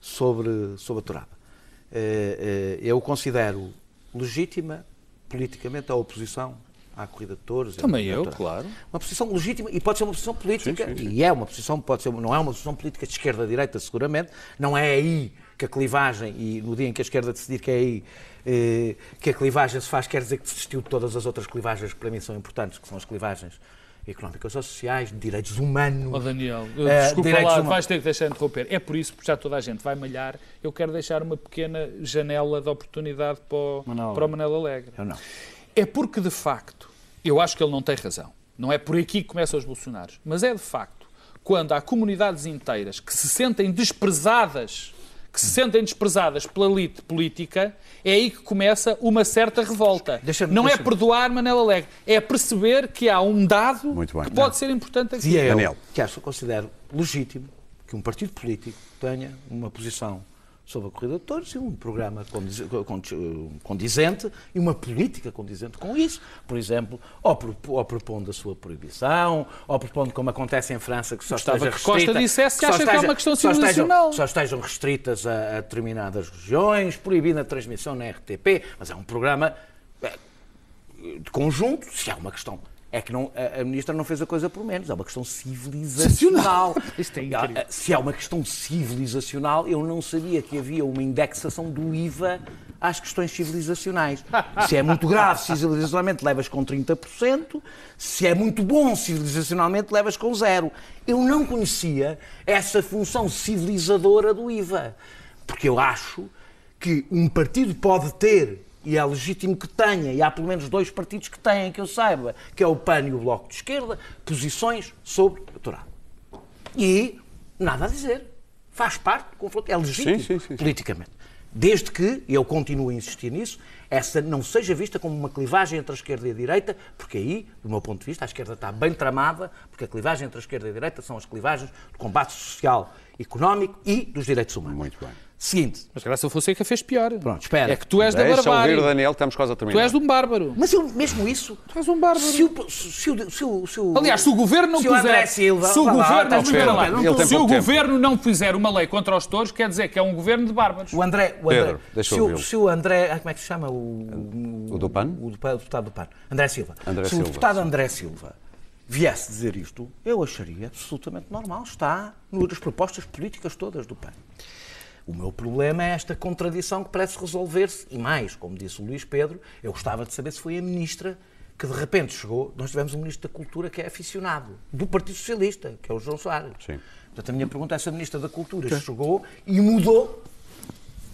sobre, sobre a Torada. Eh, eh, eu considero legítima, politicamente, a oposição à corrida de touros. Também à eu, claro. Uma posição legítima e pode ser uma posição política, Sim, sim, sim. e é uma posição, pode ser, não é uma posição política de esquerda-direita, seguramente, não é aí que a clivagem, e no dia em que a esquerda decidir que é aí eh, que a clivagem se faz, quer dizer que desistiu de todas as outras clivagens que para mim são importantes, que são as clivagens económicas ou sociais, de direitos humanos. Oh, Daniel, Eh, desculpa lá, humanos. vais ter que deixar de interromper. É por isso, porque já toda a gente vai malhar, eu quero deixar uma pequena janela de oportunidade para o, Manel para o Alegre. Eu não. É porque, de facto, eu acho que ele não tem razão. Não é por aqui que começam os bolsonaros. Mas é, de facto, quando há comunidades inteiras que se sentem desprezadas, que se sentem desprezadas pela elite política, é aí que começa uma certa revolta. Não é perdoar Manel Alegre, é perceber que há um dado Muito bem. que pode ser importante aqui. Dizia eu Daniel. que acho, considero legítimo que um partido político tenha uma posição sobre a corrida de touros e um programa condiz- condi- condizente e uma política condizente com isso. Por exemplo, ou, propo- ou propondo a sua proibição, ou propondo, como acontece em França, que só esteja que Costa restrita- disse que só acha que é uma questão civilizacional. Só estejam restritas a, a determinadas regiões, proibindo a transmissão na RTP, mas é um programa eh, de conjunto, se há uma questão. É que não, a, ministra não fez a coisa por menos, é uma questão civilizacional. Isto é incrível. Ah, Se há uma questão civilizacional, eu não sabia que havia uma indexação do IVA às questões civilizacionais. Se é muito grave civilizacionalmente, levas com 30%, se é muito bom civilizacionalmente, levas com zero. Eu não conhecia essa função civilizadora do IVA, porque eu acho que um partido pode ter, e é legítimo que tenha, e há pelo menos dois partidos que têm, que eu saiba, que é o PAN e o Bloco de Esquerda, posições sobre o Torado. E nada a dizer. Faz parte do confronto, é legítimo sim, sim, sim. politicamente. Desde que, e eu continuo a insistir nisso, essa não seja vista como uma clivagem entre a esquerda e a direita, porque aí, do meu ponto de vista, a esquerda está bem tramada, porque a clivagem entre a esquerda e a direita são as clivagens do combate social, económico e dos direitos humanos. Muito bem. Seguinte, Mas Graça Fonseca fez pior. Pronto, espera. É que tu és da Deixa barbárie. ouvir, Daniel, estamos quase a terminar. Tu és de um bárbaro. mas eu, mesmo isso, Tu és um bárbaro. se o, se o, se o, se o- Aliás, se o governo não se o André puser, Silva, se o lá, governo, está não, lá. se o tempo. governo não fizer uma lei contra os touros, quer dizer que é um governo de bárbaros. O André, o André Pedro, deixa se, eu o, ouvi-lo. se o André, ah, como é que se chama? O, O do PAN? O, deputado- o deputado do PAN. André Silva. André se Silva, o deputado sim. André Silva viesse dizer isto, eu acharia absolutamente normal. Está nas propostas políticas todas do PAN. O meu problema é esta contradição que parece resolver-se. E mais, como disse o Luís Pedro, eu gostava de saber se foi a ministra que de repente chegou. Nós tivemos um ministro da Cultura que é aficionado, do Partido Socialista, que é o João Soares. Sim. Portanto, a minha pergunta é se a ministra da Cultura chegou e mudou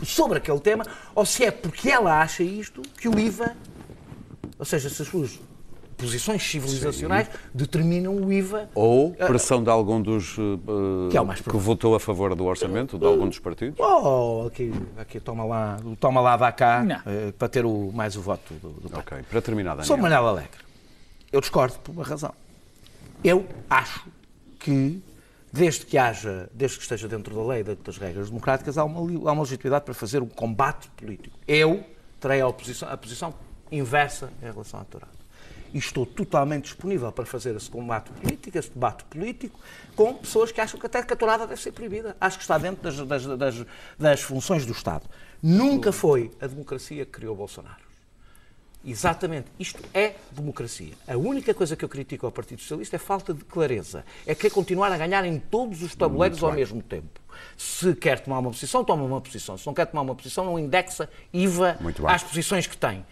sobre aquele tema, ou se é porque ela acha isto que o IVA, ou seja, se as suas posições civilizacionais determinam o IVA. Ou pressão de algum dos eh, Que é o mais que votou a favor do orçamento, de algum dos partidos? Oh, aqui, aqui toma lá, toma lá, dá cá, eh, para ter o, mais o voto do, do PAN. Ok, para terminar, Daniel. Sou Manuel Alegre. Eu discordo por uma razão. Eu acho que, desde que haja, desde que esteja dentro da lei das regras democráticas, há uma, há uma legitimidade para fazer um combate político. Eu terei a, oposição, a posição inversa em relação à Torado. E estou totalmente disponível para fazer esse combate político, esse debate político, com pessoas que acham que até a Torada deve ser proibida. Acho que está dentro das, das- das- das funções do Estado. Nunca foi a democracia que criou Bolsonaro. Exatamente. Isto é democracia. A única coisa que eu critico ao Partido Socialista é falta de clareza. É querer continuar a ganhar em todos os tabuleiros ao mesmo tempo. Se quer tomar uma posição, toma uma posição. Se não quer tomar uma posição, não indexa IVA às posições que tem.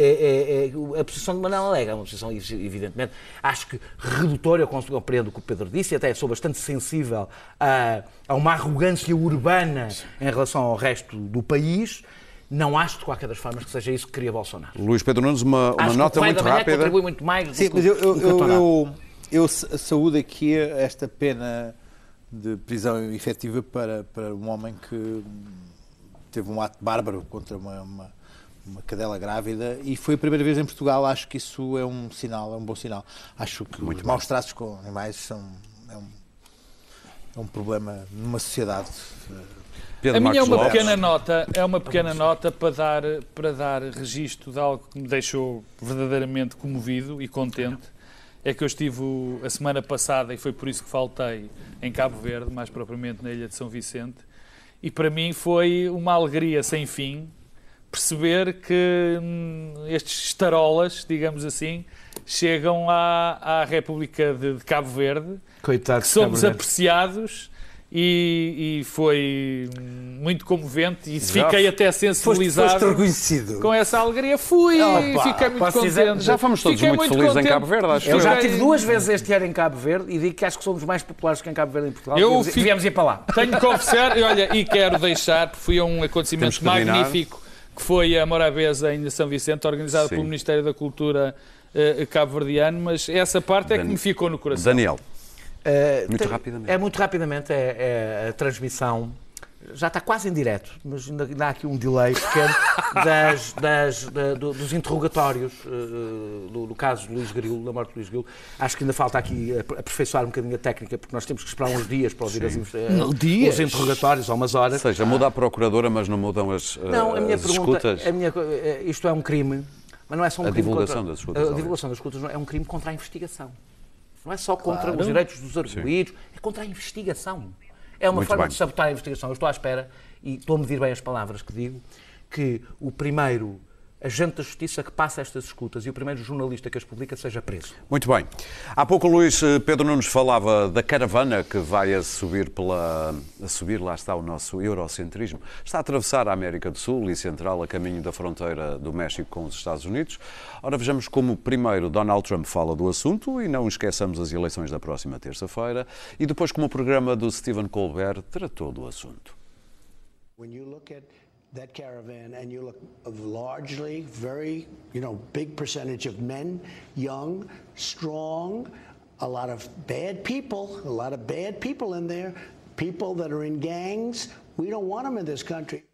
É, é- é- a posição de Manuel Alegre é uma posição, evidentemente, acho que redutória, eu compreendo o que o Pedro disse, e até sou bastante sensível a, a uma arrogância urbana em relação ao resto do país. Não acho, de qualquer das formas, que seja isso que cria Bolsonaro. Luís Pedro Nunes, uma, uma Acho nota que o Correio muito da Manhã rápida. contribui muito mais do Sim, que, mas eu, eu, eu, eu, eu sa- saúdo aqui esta pena de prisão efetiva para, para um homem que teve um ato bárbaro contra uma, uma, uma cadela grávida e foi a primeira vez em Portugal. Acho que isso é um sinal, é um bom sinal. Acho que os maus tratos com animais são é um, é um problema numa sociedade. Pedro A minha é Marcos uma Lopes. pequena nota, é uma pequena nota para dar, para dar registro de algo que me deixou verdadeiramente comovido e contente. É que eu estive a semana passada, e foi por isso que faltei, em Cabo Verde, mais propriamente na ilha de São Vicente, e para mim foi uma alegria sem fim perceber que hum, estes estarolas, digamos assim, chegam à, à República de, de Cabo Verde, Coitado que somos Verde. apreciados e, e foi muito comovente e Já fiquei até Foste, sensibilizado foste reconhecido. com essa alegria. Fui, Opa, fiquei muito posso dizer- contente. Já fomos todos Fiquei muito felizes em contente. Cabo Verde, acho Eu já Fiquei- estive duas vezes este ano em Cabo Verde e digo que acho que somos mais populares que em Cabo Verde em Portugal. Eu Devíamos- fico- Devíamos ir para lá. Tenho de confessar, e olha, e quero deixar, porque fui a um acontecimento que magnífico que foi a Morabeza em São Vicente, organizado Sim. pelo Ministério da Cultura eh, cabo-verdiano, mas essa parte é que me ficou no coração. Daniel, Uh, Muito tem- rapidamente. É muito rapidamente. É, é a transmissão. Já está quase em direto, mas ainda, ainda há aqui um delay pequeno das, das- da- do- dos interrogatórios uh, do, do caso de Luís Grilo, da morte de Luís Grilo. Acho que ainda falta aqui aper- aperfeiçoar um bocadinho a técnica, porque nós temos que esperar uns dias para ouvir as, uh, os interrogatórios, ou umas ou horas. seja, muda a procuradora, mas não mudam as, uh, Não, a minha as pergunta. escutas. A minha, isto é um crime, mas não é só um A crime divulgação contra, das escutas, A divulgação das escutas é um crime contra a investigação. Não é só contra Claro. os direitos dos arguídos, é contra a investigação. É uma Muito forma bem. de sabotar a investigação. Eu estou à espera, e estou a medir bem as palavras que digo, que o primeiro agente da justiça que passa estas escutas e o primeiro jornalista que as publica seja preso. Muito bem. Há pouco o Luís eh, Pedro Nunes falava da caravana que vai a subir pela a subir, lá está o nosso eurocentrismo. Está a atravessar a América do Sul e Central a caminho da fronteira do México com os Estados Unidos. Ora, vejamos como primeiro Donald Trump fala do assunto e não esqueçamos as eleições da próxima terça-feira e depois como o programa do Stephen Colbert tratou do assunto. When you look at that caravan and you look largely very, you know, big percentage of men, young, strong, a lot of bad people, a lot of bad people in there, people that are in gangs. We don't want them in this country.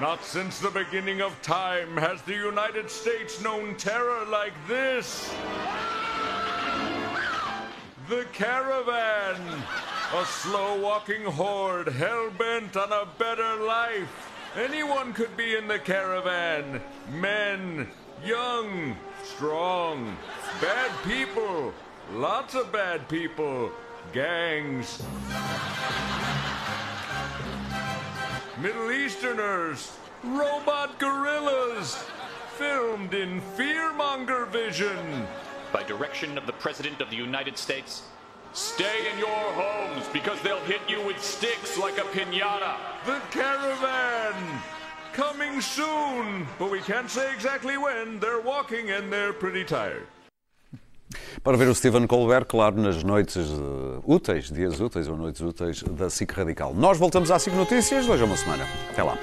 Not since the beginning of time has the United States known terror like this. The Caravan, a slow walking horde hell bent on a better life. Anyone could be in the caravan men, young, strong, bad people, lots of bad people, gangs. Middle Easterners, robot gorillas, filmed in fearmonger vision. By direction of the President of the United States, stay in your homes because they'll hit you with sticks like a pinata. The caravan! Coming soon, but we can't say exactly when. They're walking and they're pretty tired. Para ver o Stephen Colbert, claro, nas noites eh, úteis, dias úteis ou noites úteis da SIC Radical. Nós voltamos à SIC Notícias, hoje é uma semana. Até lá.